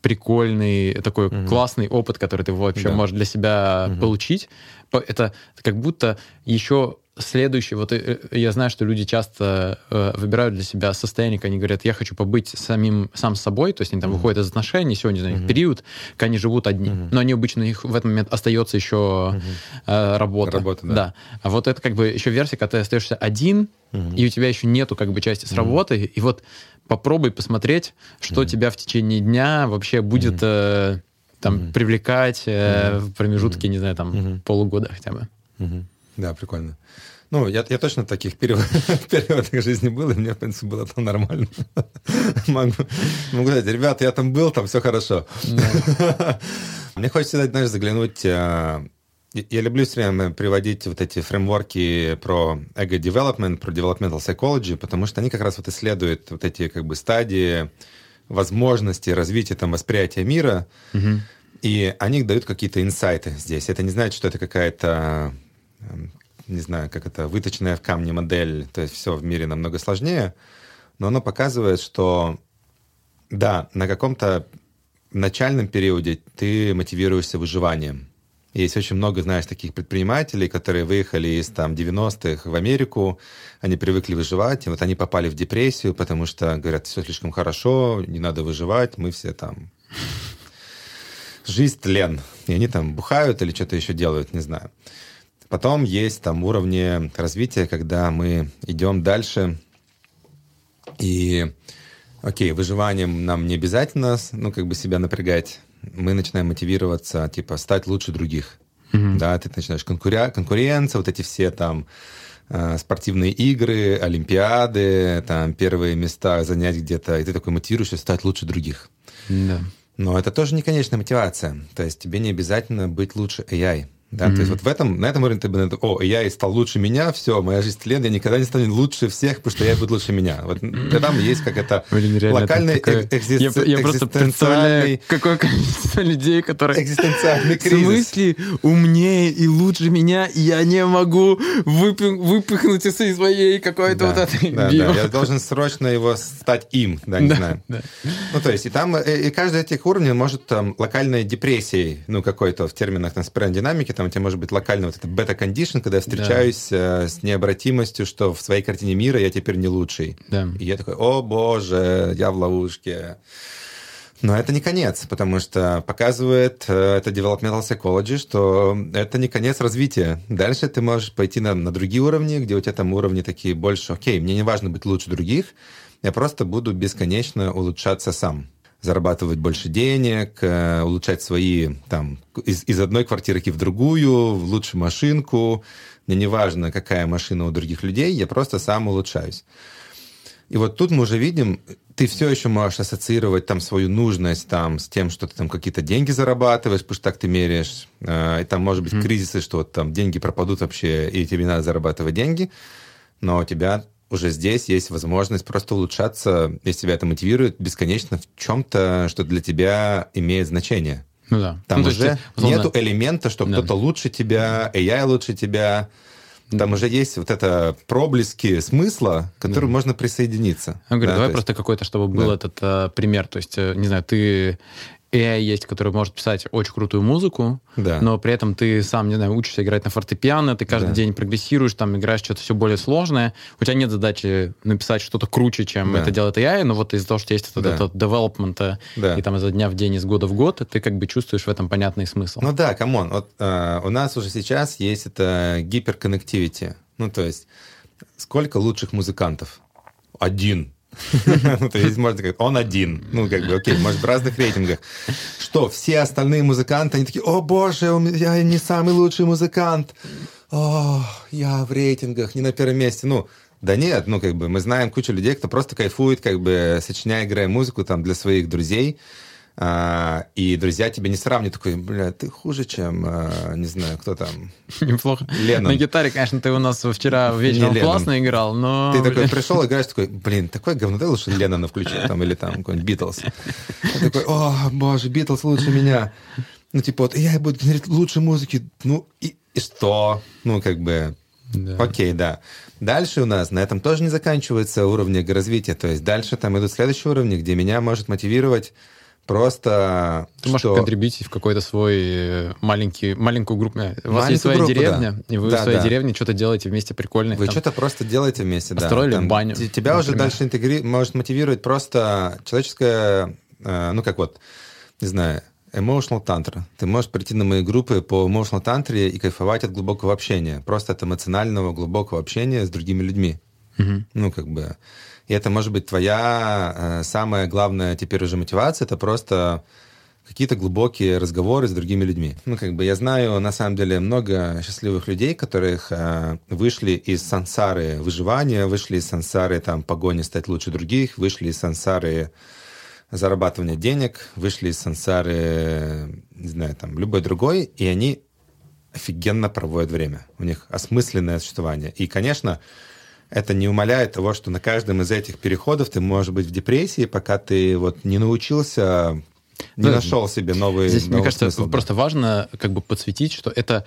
прикольный, такой угу. классный опыт, который ты вообще да. можешь для себя угу. получить. Это как будто еще следующий, вот э, я знаю, что люди часто э, выбирают для себя состояние, когда они говорят, я хочу побыть самим, сам с собой, то есть они там mm-hmm. выходят из отношений, сегодня, знаю, mm-hmm. период, когда они живут одни, mm-hmm. но они обычно, у них в этот момент остается еще mm-hmm. э, работа. Работа, да. да. А вот это как бы еще версия, когда ты остаешься один, mm-hmm. и у тебя еще нету как бы части с mm-hmm. работы, и вот попробуй посмотреть, что mm-hmm. тебя в течение дня вообще будет... Mm-hmm. Э, там mm-hmm. привлекать э, в промежутке, mm-hmm. не знаю, там mm-hmm. полугода хотя бы. Mm-hmm. Да, прикольно. Ну, я, я точно в таких периодах жизни был, и мне, в принципе, было там нормально. могу, могу сказать, ребята, я там был, там все хорошо. Мне хочется, знаешь, заглянуть... А, я люблю все время приводить вот эти фреймворки про эго-девелопмент, про developmental psychology, потому что они как раз вот исследуют вот эти как бы стадии возможности развития там восприятия мира, и они дают какие-то инсайты здесь. Это не значит, что это какая-то не знаю, как это, выточенная в камне модель, то есть все в мире намного сложнее, но оно показывает, что да, на каком-то начальном периоде ты мотивируешься выживанием. Есть очень много, знаешь, таких предпринимателей, которые выехали из там 90-х в Америку, они привыкли выживать, и вот они попали в депрессию, потому что говорят, все слишком хорошо, не надо выживать, мы все там... Жизнь тлен. И они там бухают или что-то еще делают, не знаю. Потом есть там уровни развития, когда мы идем дальше, и, окей, выживанием нам не обязательно, ну, как бы себя напрягать. Мы начинаем мотивироваться, типа, стать лучше других. Mm-hmm. Да, ты начинаешь конкуря- конкуренция, вот эти все там э, спортивные игры, олимпиады, там первые места занять где-то, и ты такой мотивируешься стать лучше других. Да. Но это тоже не конечная мотивация. То есть тебе не обязательно быть лучше AI. Да, mm-hmm. то есть вот в этом, на этом уровне ты бы, о, я и стал лучше меня, все, моя жизнь тлен, я никогда не стану лучше всех, потому что я буду лучше меня. Вот там есть как это Блин, локальный такое... экзист... я, я просто представляю, какое количество людей, которые экзистенциальный кризис. в смысле умнее и лучше меня, и я не могу выпи... выпихнуть из своей какой-то да, вот этой да, да, я должен срочно его стать им, да, не да, знаю. Да. Ну, то есть, и там, и, и каждый из этих уровней может там локальной депрессией, ну, какой-то в терминах там, динамики, там у тебя может быть локально вот это бета-кондишн, когда я встречаюсь да. Э, с необратимостью, что в своей картине мира я теперь не лучший. Да. И я такой, о боже, я в ловушке. Но это не конец, потому что показывает э, это developmental psychology, что это не конец развития. Дальше ты можешь пойти на, на другие уровни, где у тебя там уровни такие больше, окей, мне не важно быть лучше других, я просто буду бесконечно улучшаться сам зарабатывать больше денег, э, улучшать свои, там, из, из одной квартирки в другую, в лучшую машинку. Мне не важно, какая машина у других людей, я просто сам улучшаюсь. И вот тут мы уже видим, ты все еще можешь ассоциировать там свою нужность там с тем, что ты там какие-то деньги зарабатываешь, потому что так ты меряешь. Э, и там может быть mm-hmm. кризисы, что вот, там деньги пропадут вообще, и тебе надо зарабатывать деньги. Но у тебя уже здесь есть возможность просто улучшаться, если тебя это мотивирует, бесконечно в чем-то, что для тебя имеет значение. Ну да. Там ну, уже есть, нету элемента, что да. кто-то лучше тебя, AI лучше тебя. Там уже есть вот это проблески смысла, к которым да. можно присоединиться. Я говорю, да, давай просто есть... какой-то, чтобы был да. этот а, пример. То есть, э, не знаю, ты AI есть, который может писать очень крутую музыку, да. но при этом ты сам, не знаю, учишься играть на фортепиано, ты каждый да. день прогрессируешь, там играешь что-то все более сложное. У тебя нет задачи написать что-то круче, чем да. это делает AI, но вот из-за того, что есть этот, да. этот development, да. и там изо дня в день, из года в год, ты как бы чувствуешь в этом понятный смысл. Ну да, come on, вот э, у нас уже сейчас есть это hyperconnectivity. Ну то есть сколько лучших музыкантов? Один то есть можно сказать, он один. Ну, как бы, окей, может, в разных рейтингах. Что, все остальные музыканты, они такие, о, боже, я не самый лучший музыкант. О, я в рейтингах, не на первом месте. Ну, да нет, ну, как бы, мы знаем кучу людей, кто просто кайфует, как бы, сочиняя, играя музыку там для своих друзей. А, и друзья тебе не сравнивают, такой, бля, ты хуже, чем, а, не знаю, кто там. Неплохо. Леннон. На гитаре, конечно, ты у нас вчера вечером классно играл, но... Ты такой пришел, играешь, такой, блин, такой говно, дай лучше Леннона включить, там, или там какой-нибудь Битлз. Такой, о, боже, Битлз лучше меня. Ну, типа, вот я буду смотреть лучше музыки, ну, и, и что? Ну, как бы, да. Окей, да. Дальше у нас на этом тоже не заканчивается уровни развития. То есть дальше там идут следующие уровни, где меня может мотивировать Просто... Ты можешь контрибьютить в какой-то свой э, маленький, маленькую группу. У вас есть своя группу, деревня, да. и вы да, в своей да. деревне что-то делаете вместе прикольное. Вы там, что-то просто делаете вместе, да. Построили там, баню. Тебя например. уже дальше интегри... может мотивировать просто человеческое, э, ну как вот, не знаю, emotional тантра. Ты можешь прийти на мои группы по emotional тантре и кайфовать от глубокого общения. Просто от эмоционального глубокого общения с другими людьми. Угу. Ну, как бы... И это может быть твоя э, самая главная теперь уже мотивация, это просто какие-то глубокие разговоры с другими людьми. Ну, как бы я знаю, на самом деле, много счастливых людей, которых э, вышли из сансары выживания, вышли из сансары там погони стать лучше других, вышли из сансары зарабатывания денег, вышли из сансары, не знаю, там, любой другой, и они офигенно проводят время. У них осмысленное существование. И, конечно, это не умаляет того, что на каждом из этих переходов ты можешь быть в депрессии, пока ты вот не научился не да, нашел себе новый Здесь, новый мне кажется, смысл, просто важно как бы подсветить, что это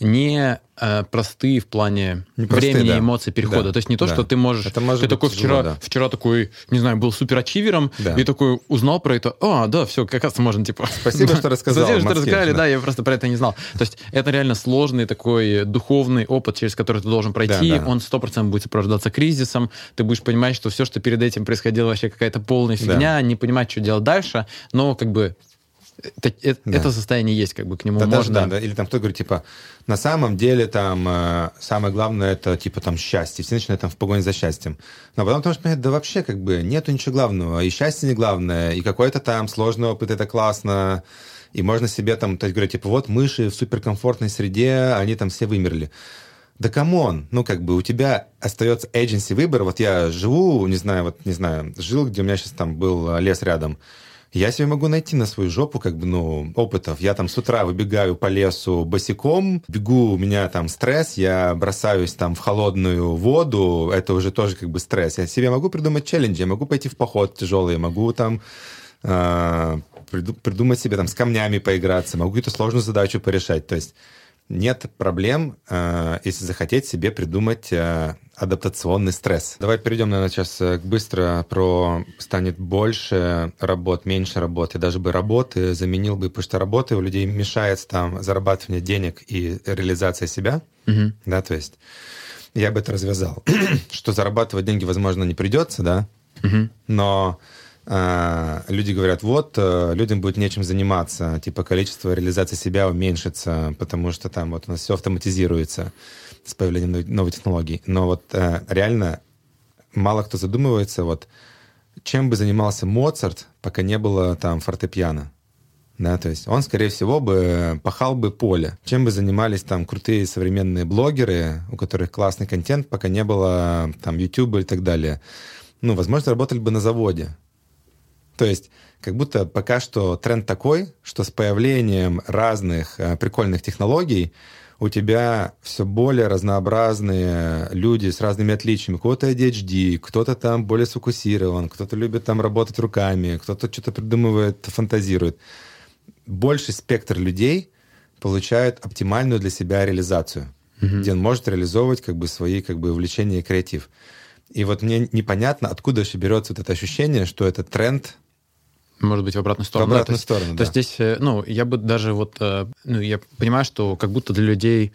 не э, простые в плане Непростые, времени, да. эмоций, перехода. Да, То есть не то, да. что ты можешь... Это может ты такой тяжело, вчера, да. вчера такой, не знаю, был суперачивером, Да. и такой узнал про это. А, да, все, как раз можно, типа... Спасибо, что рассказал, Спасибо, что рассказали, да. я просто про это не знал. То есть это реально сложный такой духовный опыт, через который ты должен пройти. Да, да. Он 100% будет сопровождаться кризисом. Ты будешь понимать, что все, что перед этим происходило, вообще какая-то полная Да. фигня, не понимать, что делать дальше, но как бы это, это- Да. это состояние есть, как бы к нему Да, даже, можно... да, да. Или там кто говорит, типа, на самом деле там э, самое главное это типа там счастье. Все начинают там в погоне за счастьем. Но потом потому что понимают, да вообще как бы нету ничего главного. И счастье не главное, и какой-то там сложный опыт, это классно. И можно себе там, то есть говорить, типа, вот мыши в суперкомфортной среде, они там все вымерли. Да come on, ну как бы у тебя остается agency выбор. Вот я живу, не знаю, вот не знаю, жил, где у меня сейчас там был э, лес рядом. Я себе могу найти на свою жопу, как бы, ну, опытов. Я там с утра выбегаю по лесу босиком, бегу, у меня там стресс, я бросаюсь там в холодную воду, это уже тоже как бы стресс. Я себе могу придумать челленджи, я могу пойти в поход тяжелый, могу там э, приду- придумать себе там с камнями поиграться, могу какую-то сложную задачу порешать. То есть нет проблем, э, если захотеть себе придумать э, адаптационный стресс. Давай перейдем, наверное, сейчас э, быстро про станет больше работ, меньше работы. Даже бы работы заменил бы, потому что работы у людей мешает там зарабатывание денег и реализация себя. Мгм. Да, то есть я бы это развязал. что зарабатывать деньги, возможно, не придется, да, Мгм. но э, люди говорят, вот, э, людям будет нечем заниматься, типа количество реализации себя уменьшится, потому что там вот у нас все автоматизируется с появлением новой- технологий. Но вот э, реально мало кто задумывается, вот, чем бы занимался Моцарт, пока не было там фортепиано. Да, то есть он, скорее всего, бы пахал бы поле. Чем бы занимались там крутые современные блогеры, у которых классный контент, пока не было там YouTube и так далее. Ну, возможно, работали бы на заводе. То есть как будто пока что тренд такой, что с появлением разных э, прикольных технологий у тебя все более разнообразные люди с разными отличиями. У кого-то ADHD, кто-то там более сфокусирован, кто-то любит там работать руками, кто-то что-то придумывает, фантазирует. Больший спектр людей получает оптимальную для себя реализацию, где он может реализовывать как бы свои как бы увлечения и креатив. И вот мне непонятно, откуда вообще берется вот это ощущение, что это тренд Может быть, в обратную сторону. в да, обратную то есть- сторону. То да. есть здесь, э, ну, я бы даже вот, э, ну, я понимаю, что как будто для людей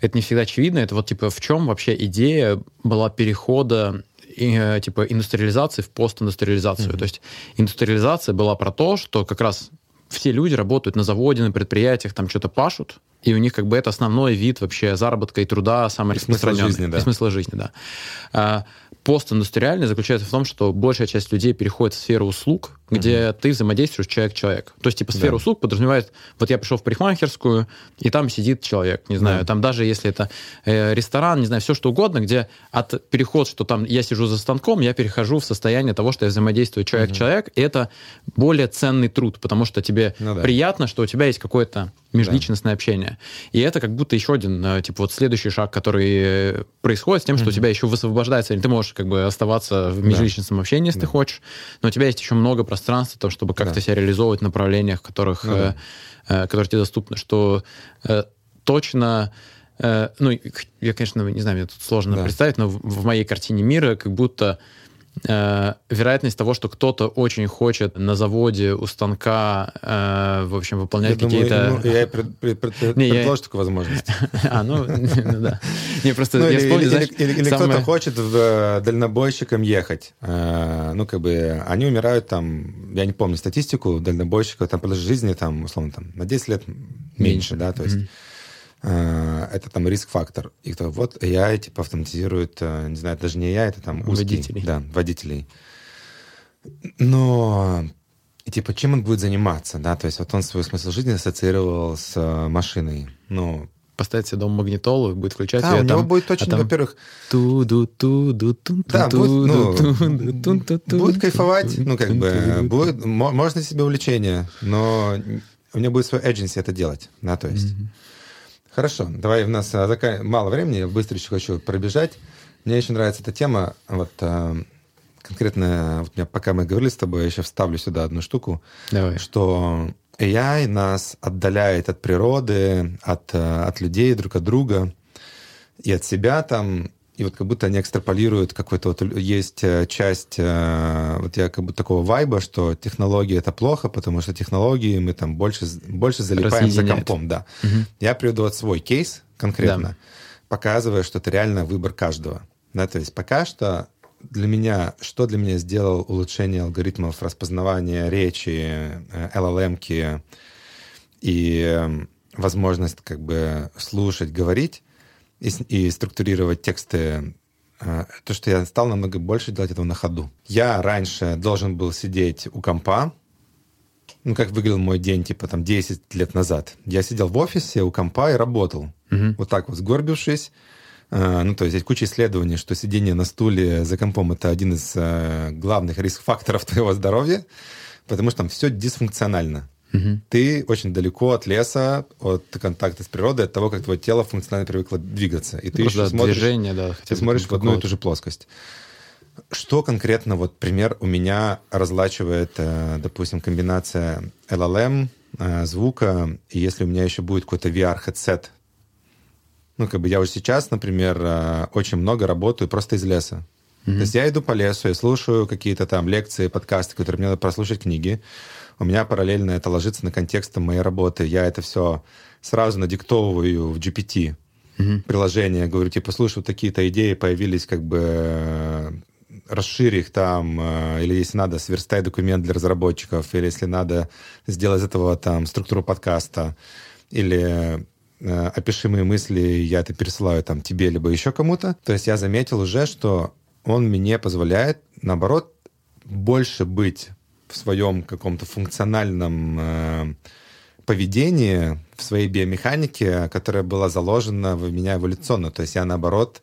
это не всегда очевидно. Это вот, типа, в чем вообще идея была перехода и, э, типа, индустриализации в постиндустриализацию. Мгм. То есть индустриализация была про то, что как раз все люди работают на заводе, на предприятиях, там что-то пашут, и у них как бы это основной вид вообще заработка и труда самый И смысла распространенный. жизни, да. И смысла жизни, да. Постиндустриальный заключается в том, что большая часть людей переходит в сферу услуг, где ты взаимодействуешь человек-человек. То есть, типа, сфера Да. услуг подразумевает, вот я пришел в парикмахерскую, и там сидит человек, не знаю, Да. там даже если это э, ресторан, не знаю, все что угодно, где от переход, что там я сижу за станком, я перехожу в состояние того, что я взаимодействую человек-человек, и это более ценный труд, потому что тебе Ну да. приятно, что у тебя есть какое-то межличностное общение. И это как будто еще один, э, типа, вот следующий шаг, который происходит с тем, что у тебя еще высвобождается, или ты можешь как бы оставаться в межличностном общении, если ты Да. хочешь, но у тебя есть еще много пространства, там, чтобы как-то Да. себя реализовывать в направлениях, которых, Ну да. э, э, которые тебе доступны, что э, точно э, ну, я, конечно, не знаю, мне тут сложно Да. представить, но в, в моей картине мира как будто э, вероятность того, что кто-то очень хочет на заводе у станка, э, в общем, Я выполнять какие-то... я пред- пред- пред- Не, я- предложу такую возможность. А, ну, ну да. Не, просто Ну, я или вспомнил, или- кто-то хочет э, дальнобойщиком ехать. Э, Ну, как бы, они умирают там, я не помню статистику, дальнобойщиков, там, продолжительность жизни, там, условно, там, на 10 лет меньше, да, то есть это там риск-фактор. И кто, вот AI, типа, автоматизирует, э, не знаю, даже не AI, это там узкий, Водителей. Да, водителей. Но и, типа, чем он будет заниматься, да, то есть вот он свой смысл жизни ассоциировал с э, машиной. Ну, поставить себе дома магнитолу, будет включать да, ее у него там, будет очень, а там во-первых, тун, Да, ту, будет, ну, ту, тун, тун, тун, тун, будет кайфовать, ну, как бы, будет, мо- можно себе увлечение, но у него будет свой agency это делать, да, то есть. Мгм. Хорошо, давай, у нас а, зака- мало времени, я быстро еще хочу пробежать. Мне еще нравится эта тема, вот а, конкретно, вот, я- пока мы говорили с тобой, я еще вставлю сюда одну штуку, Давай. что AI нас отдаляет от природы, от, э, от людей друг от друга. и от себя там, и вот как будто они экстраполируют какой-то вот есть э, часть, э, вот я как будто такого вайба, что технологии это плохо, потому что технологии мы там больше, больше залипаем за компом, да. Угу. Я приведу вот свой кейс конкретно, да. показывая, что это реально выбор каждого. Да, то есть пока что для меня, что для меня сделал улучшение алгоритмов распознавания речи, LLM-ки э, и эм, возможность как бы слушать, говорить и, и структурировать тексты, э, то, что я стал намного больше делать этого на ходу. Я раньше должен был сидеть у компа, ну, как выглядел мой день, типа, там, 10 лет назад. Я сидел в офисе у компа и работал. Угу. Вот так вот, сгорбившись, Э, ну, то есть есть куча исследований, что сидение на стуле за компом — это один из э, главных риск-факторов твоего здоровья, потому что там все дисфункционально. Угу. Ты очень далеко от леса, от контакта с природой, от того, как твое тело функционально привыкло двигаться. И ты Просто еще смотришь, движение, да, ты смотришь в одну и ту же плоскость. Что конкретно, вот пример у меня разлачивает, э, допустим, комбинация LLM, звука, и если у меня еще будет какой-то VR-хедсет, ну, как бы я уже сейчас, например, э, очень много работаю просто из леса. Mm-hmm. То есть я иду по лесу, я слушаю какие-то там лекции, подкасты, которые мне надо прослушать, книги. У меня параллельно это ложится на контекст моей работы. Я это все сразу надиктовываю в GPT mm-hmm. приложение. Говорю, типа, слушай, вот такие-то идеи появились, как бы э, расшири их там, э, или если надо, сверстай документ для разработчиков, или если надо, сделать из этого там структуру подкаста, или Э, опиши мои мысли, я это пересылаю там тебе, либо еще кому-то. То есть я заметил уже, что он мне позволяет, наоборот, больше быть в своем каком-то функциональном э, поведении, в своей биомеханике, которая была заложена в меня эволюционно. То есть я, наоборот,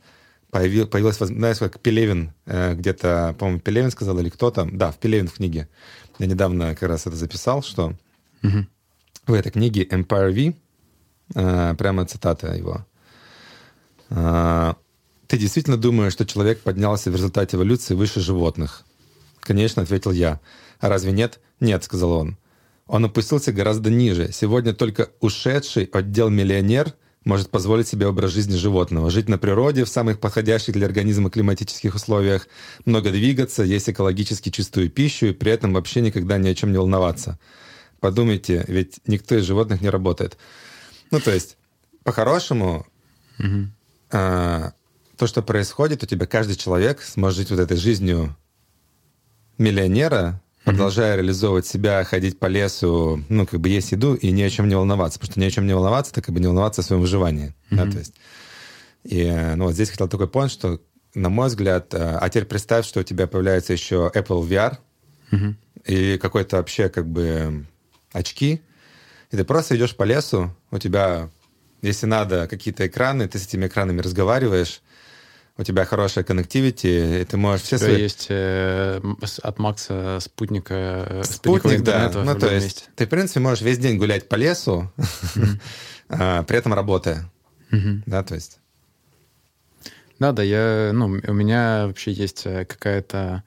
появил, появилась, знаешь, как Пелевин э, где-то, по-моему, Пелевин сказал или кто там, да, в Пелевин в книге. Я недавно как раз это записал, что угу. в этой книге Empire V Э, прямо цитата его. Э, «Ты действительно думаешь, что человек поднялся в результате эволюции выше животных?» «Конечно», — ответил я. «А разве нет?» «Нет», — сказал он. Он опустился гораздо ниже. Сегодня только ушедший отдел миллионер может позволить себе образ жизни животного. Жить на природе в самых подходящих для организма климатических условиях, много двигаться, есть экологически чистую пищу и при этом вообще никогда ни о чем не волноваться. Подумайте, ведь никто из животных не работает. Ну, то есть, по-хорошему, угу. а, то, что происходит, у тебя каждый человек сможет жить вот этой жизнью миллионера, продолжая mm реализовывать себя, ходить по лесу, ну, как бы есть еду и ни о чем не волноваться. Потому что ни о чем не волноваться, так как бы не волноваться о своем выживании. mm Да, то есть. И ну, вот здесь хотел такой point, что, на мой взгляд, а, а теперь представь, что у тебя появляется еще Apple VR mm и какой-то вообще как бы очки, и ты просто идешь по лесу, у тебя, если надо, какие-то экраны, ты с этими экранами разговариваешь, у тебя хорошая коннективити, и ты можешь все свои... есть э, от Макса спутника... Э, Спутник, да. Ну, то есть месте. ты, в принципе, можешь весь день гулять по лесу, а, при этом работая. Да, то есть... Да, да, я, ну, у меня вообще есть э, какая-то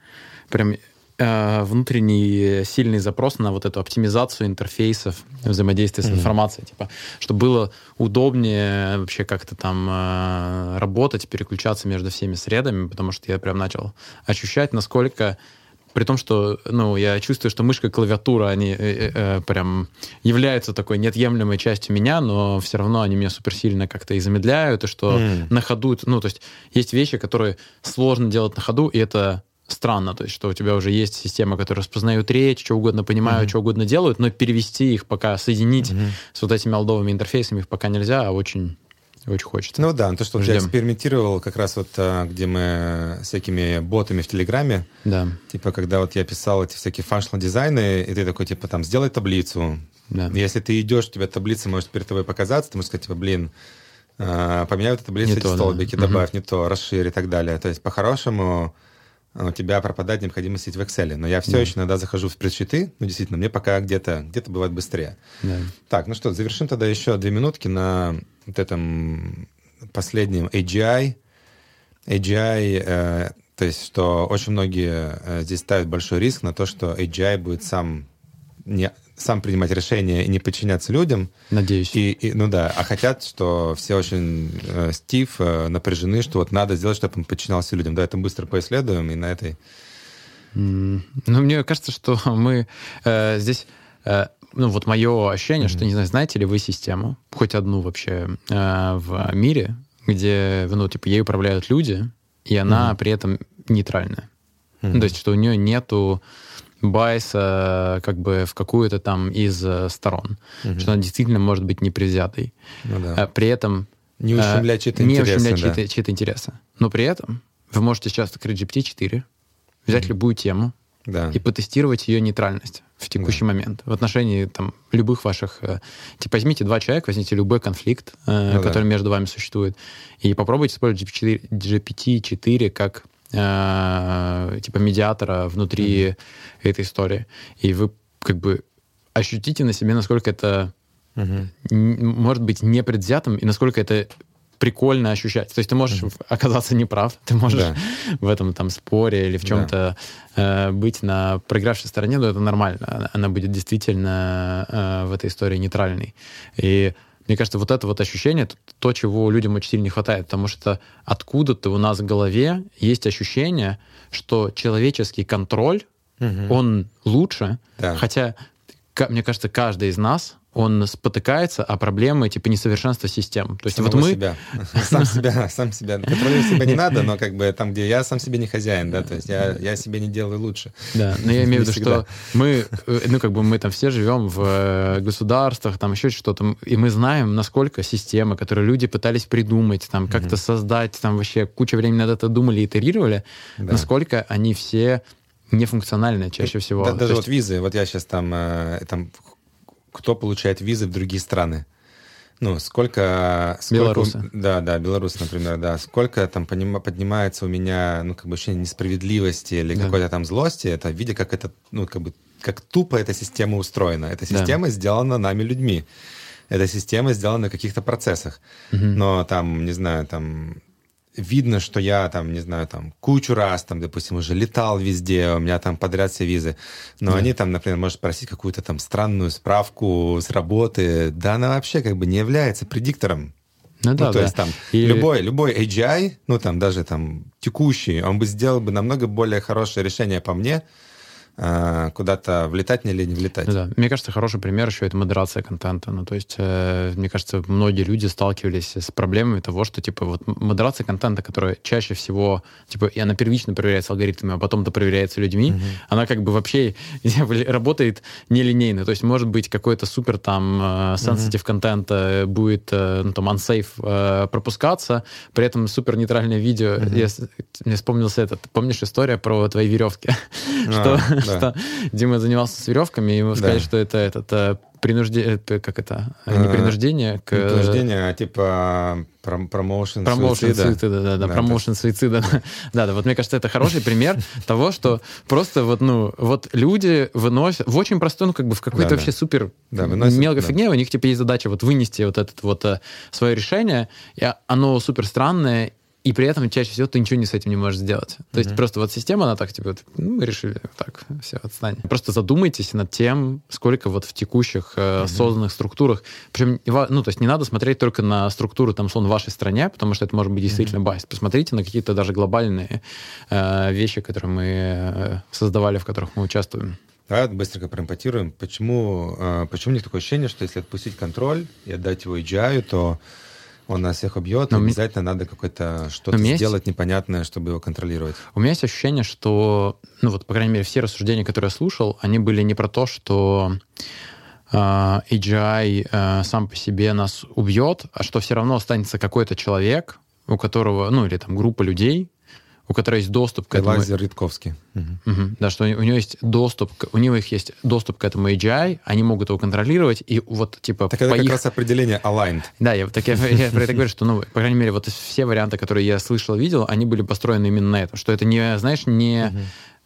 прям внутренний сильный запрос на вот эту оптимизацию интерфейсов взаимодействия с mm-hmm. информацией, типа, чтобы было удобнее вообще как-то там э, работать, переключаться между всеми средами, потому что я прям начал ощущать, насколько при том, что, ну, я чувствую, что мышка и клавиатура, они э, э, прям являются такой неотъемлемой частью меня, но все равно они меня суперсильно как-то и замедляют, и что mm. на ходу, ну, то есть есть вещи, которые сложно делать на ходу, и это странно, то есть, что у тебя уже есть система, которая распознают речь, что угодно понимают, mm-hmm. что угодно делают, но перевести их пока, соединить mm-hmm. с вот этими алдовыми интерфейсами их пока нельзя, а очень очень хочется. Ну да, то, что Ждем. я экспериментировал как раз вот, а, где мы с всякими ботами в Телеграме. Да. Типа, когда вот я писал эти всякие functional дизайны, и ты такой, типа, там, сделай таблицу. Да. Если ты идешь, у тебя таблица может перед тобой показаться, ты можешь сказать, типа, блин, а, поменяй вот таблицу, эти столбики, да. добавь угу. не то, расширь и так далее. То есть, по-хорошему, у тебя пропадает необходимость сидеть в Excel. Но я все да. еще иногда захожу в спредшиты, ну, действительно, мне пока где-то где бывает быстрее. Да. Так, ну что, завершим тогда еще две минутки на вот этом последнем AGI. AGI, э, то есть, что очень многие э, здесь ставят большой риск на то, что AGI будет сам не сам принимать решения и не подчиняться людям. Надеюсь. И, и, ну да, а хотят, что все очень, э, Стив, э, напряжены, что вот надо сделать, чтобы он подчинялся людям. Да, это быстро поисследуем, и на этой... Mm, ну, мне кажется, что мы э, здесь... Э, ну, вот мое ощущение, mm-hmm. что, не знаю, знаете ли вы систему, хоть одну вообще э, в мире, где, ну, типа, ей управляют люди, и она mm-hmm. при этом нейтральная. Mm-hmm. Ну, то есть, что у нее нету байса как бы в какую-то там из э, сторон. Mm-hmm. Что она действительно может быть непредвзятой. Ну, да. А при этом... Не ущемлять чьи-то не интересы. Не ущемлять да. чьи-то, чьи-то интересы. Но при этом вы можете сейчас открыть GPT-4, взять mm-hmm. любую тему да. и потестировать ее нейтральность в текущий да. момент в отношении там любых ваших... Э, типа возьмите два человека, возьмите любой конфликт, э, ну, который да. между вами существует, и попробуйте использовать GPT-4, GPT-4 как э, типа медиатора внутри mm-hmm. этой истории. И вы как бы ощутите на себе, насколько это mm-hmm. может быть непредвзятым и насколько это прикольно ощущать. То есть ты можешь mm-hmm. оказаться неправ, ты можешь да. в этом там споре или в чем-то да. э, быть на проигравшей стороне, но это нормально. Она будет действительно э, в этой истории нейтральной. И мне кажется, вот это вот ощущение, это то, чего людям очень сильно не хватает, потому что откуда-то у нас в голове есть ощущение, что человеческий контроль, угу. он лучше, да. хотя, мне кажется, каждый из нас он спотыкается о проблемы типа несовершенства систем. То есть Самого вот мы... себя. Сам себя, сам себя. Контролировать себя не надо, но как бы там, где я сам себе не хозяин, да, то есть я, я себе не делаю лучше. Да, но я имею в виду, что мы, э, ну как бы мы там все живем в э, государствах, там еще что-то, и мы знаем, насколько системы, которые люди пытались придумать, там как-то создать, там вообще куча времени над это думали, итерировали, насколько они все нефункциональные чаще всего. Да, даже есть... вот визы, вот я сейчас там, э, там кто получает визы в другие страны. Ну, сколько... сколько белорусы. Да, да, белорусы, например, да. Сколько там поднимается у меня, ну, как бы ощущение несправедливости или да. какой-то там злости, это видя, как это, ну, как бы, как тупо эта система устроена. Эта система да. сделана нами людьми. Эта система сделана на каких-то процессах. Угу. Но там, не знаю, там видно, что я там, не знаю, там кучу раз, там, допустим, уже летал везде, у меня там подряд все визы, но да. они там, например, может спросить какую-то там странную справку с работы, да она вообще как бы не является предиктором. Ну, да, ну, то да. есть там и... любой, любой AGI, ну там даже там текущий, он бы сделал бы намного более хорошее решение по мне, куда-то влетать или не влетать. Да, мне кажется, хороший пример еще это модерация контента. Ну, то есть, э, мне кажется, многие люди сталкивались с проблемами того, что, типа, вот модерация контента, которая чаще всего, типа, и она первично проверяется алгоритмами, а потом то проверяется людьми, угу. она как бы вообще работает нелинейно. То есть, может быть, какой-то супер там sensitive угу. контент будет, э, ну, там, unsafe пропускаться, при этом супер нейтральное видео. Угу. Я, мне вспомнился этот, помнишь история про твои веревки? А, что что Дима занимался с веревками, и ему сказали, что это этот э, принуждение, как это, э, не принуждение, к... Не принуждение, а типа промоушен промоушен суицида. да, да, да, промоушен суицида. Да, да, вот мне кажется, это хороший пример того, что просто вот, ну, вот люди выносят в очень простой, ну, как бы в какой-то вообще супер мелкой фигне, у них, типа, есть задача вот вынести вот это вот э, свое решение, и оно супер странное, и при этом чаще всего ты ничего не с этим не можешь сделать. То mm-hmm. есть просто вот система, она так, типа, ну, мы решили, так, все, отстань. Просто задумайтесь над тем, сколько вот в текущих э, mm-hmm. созданных структурах, причем, ну, то есть не надо смотреть только на структуру, там, сон в вашей стране, потому что это может быть действительно mm-hmm. байс. Посмотрите на какие-то даже глобальные э, вещи, которые мы э, создавали, в которых мы участвуем. Давай быстренько проимпотируем. Почему, э, почему у них такое ощущение, что если отпустить контроль и отдать его AGI, то он нас всех убьет, но обязательно ми... надо какое-то что-то сделать есть... непонятное, чтобы его контролировать. У меня есть ощущение, что, ну вот, по крайней мере, все рассуждения, которые я слушал, они были не про то, что э, AGI э, сам по себе нас убьет, а что все равно останется какой-то человек, у которого, ну или там группа людей, у которой есть доступ к этому... Лазер Ritковский. Угу. Угу. Да, что у него есть доступ, у него их есть доступ к этому AGI, они могут его контролировать, и вот типа... Так это их... как раз определение aligned. Да, я, так, я, я про это говорю, что, ну, по крайней мере, вот все варианты, которые я слышал, видел, они были построены именно на этом, что это не, знаешь, не угу.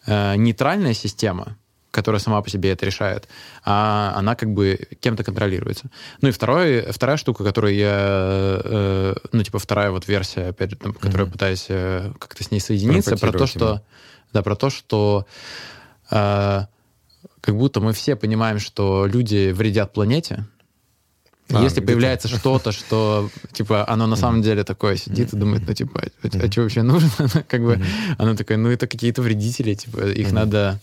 э, нейтральная система, которая сама по себе это решает, а она как бы кем-то контролируется. Ну и второй, вторая штука, которую я, э, ну типа вторая вот версия, опять же, там, которую mm-hmm. пытаюсь э, как-то с ней соединиться, про то, что, да, про то, что э, как будто мы все понимаем, что люди вредят планете, а, Если появляется что-то, что, типа, оно на самом деле такое сидит и думает, ну, типа, а, а что вообще нужно? как бы, оно такое, ну, это какие-то вредители, типа, их надо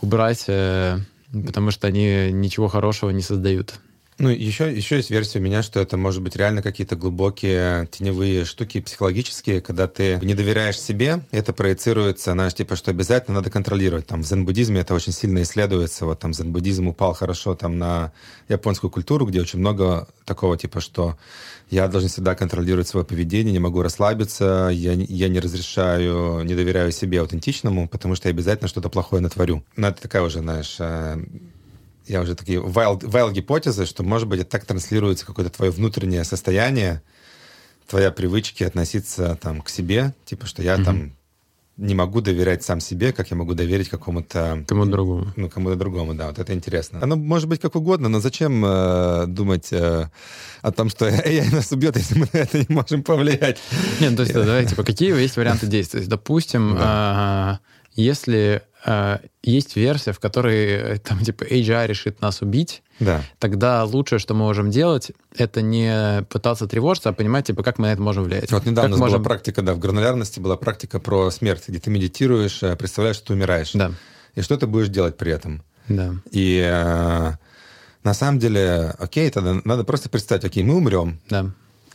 убрать, э, потому что они ничего хорошего не создают. Ну, еще, еще есть версия у меня, что это может быть реально какие-то глубокие теневые штуки психологические, когда ты не доверяешь себе, это проецируется, знаешь, типа, что обязательно надо контролировать. Там в зен-буддизме это очень сильно исследуется. Вот там зен-буддизм упал хорошо там на японскую культуру, где очень много такого типа, что я должен всегда контролировать свое поведение, не могу расслабиться, я, я не разрешаю, не доверяю себе аутентичному, потому что я обязательно что-то плохое натворю. Ну, это такая уже, знаешь, э, я уже такие wild, wild гипотезы, что, может быть, это так транслируется какое-то твое внутреннее состояние, твоя привычки относиться там к себе, типа, что я mm-hmm. там не могу доверять сам себе, как я могу доверить какому-то... Кому-то другому. Ну, кому-то другому, да, вот это интересно. Оно может быть как угодно, но зачем э, думать э, о том, что AI нас убьет, если мы на это не можем повлиять? Нет, ну, то есть, давайте, типа, какие есть варианты действий? Допустим, да. если есть версия, в которой э, там типа AGI решит нас убить, да. тогда лучшее, что мы можем делать, это не пытаться тревожиться, а понимать, типа, как мы на это можем влиять. Вот недавно как у нас можем... была практика, да, в гранулярности была практика про смерть, где ты медитируешь, э, представляешь, что ты умираешь. Да. И что ты будешь делать при этом. Да. И э, на самом деле, окей, тогда надо просто представить, окей, мы умрем. Да.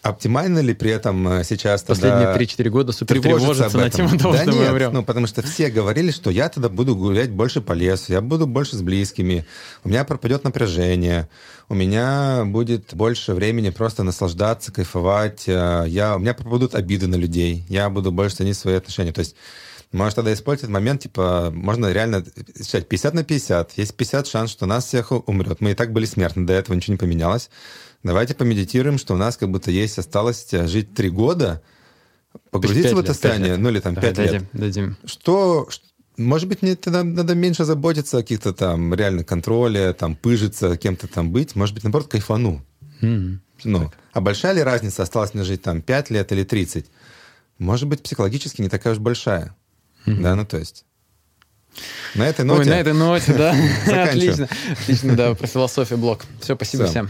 Оптимально ли при этом э, сейчас Последние тогда 3-4 года супер тревожиться на тему того, да что нет, мы умрем? ну, потому что все говорили, что я тогда буду гулять больше по лесу, я буду больше с близкими, у меня пропадет напряжение, у меня будет больше времени просто наслаждаться, кайфовать, э, я, у меня пропадут обиды на людей, я буду больше ценить свои отношения. То есть можешь тогда использовать момент, типа, можно реально считать 50 на 50. Есть 50 шанс, что нас всех умрет. Мы и так были смертны, до этого ничего не поменялось. Давайте помедитируем, что у нас как будто есть осталось э, жить три года, погрузиться в это состояние, ну или там пять лет. Дадим. Что, может быть, мне тогда надо меньше заботиться о каких-то там реально контроле, там пыжиться, кем-то там быть. Может быть, наоборот, кайфану. Mm-hmm. Ну, а большая ли разница, осталось мне жить там 5 лет или 30? Может быть, психологически не такая уж большая. Mm-hmm. Да, ну то есть. На этой ноте. Ой, на этой ноте, да. Отлично. Отлично, да, про философию блог. Все, спасибо всем.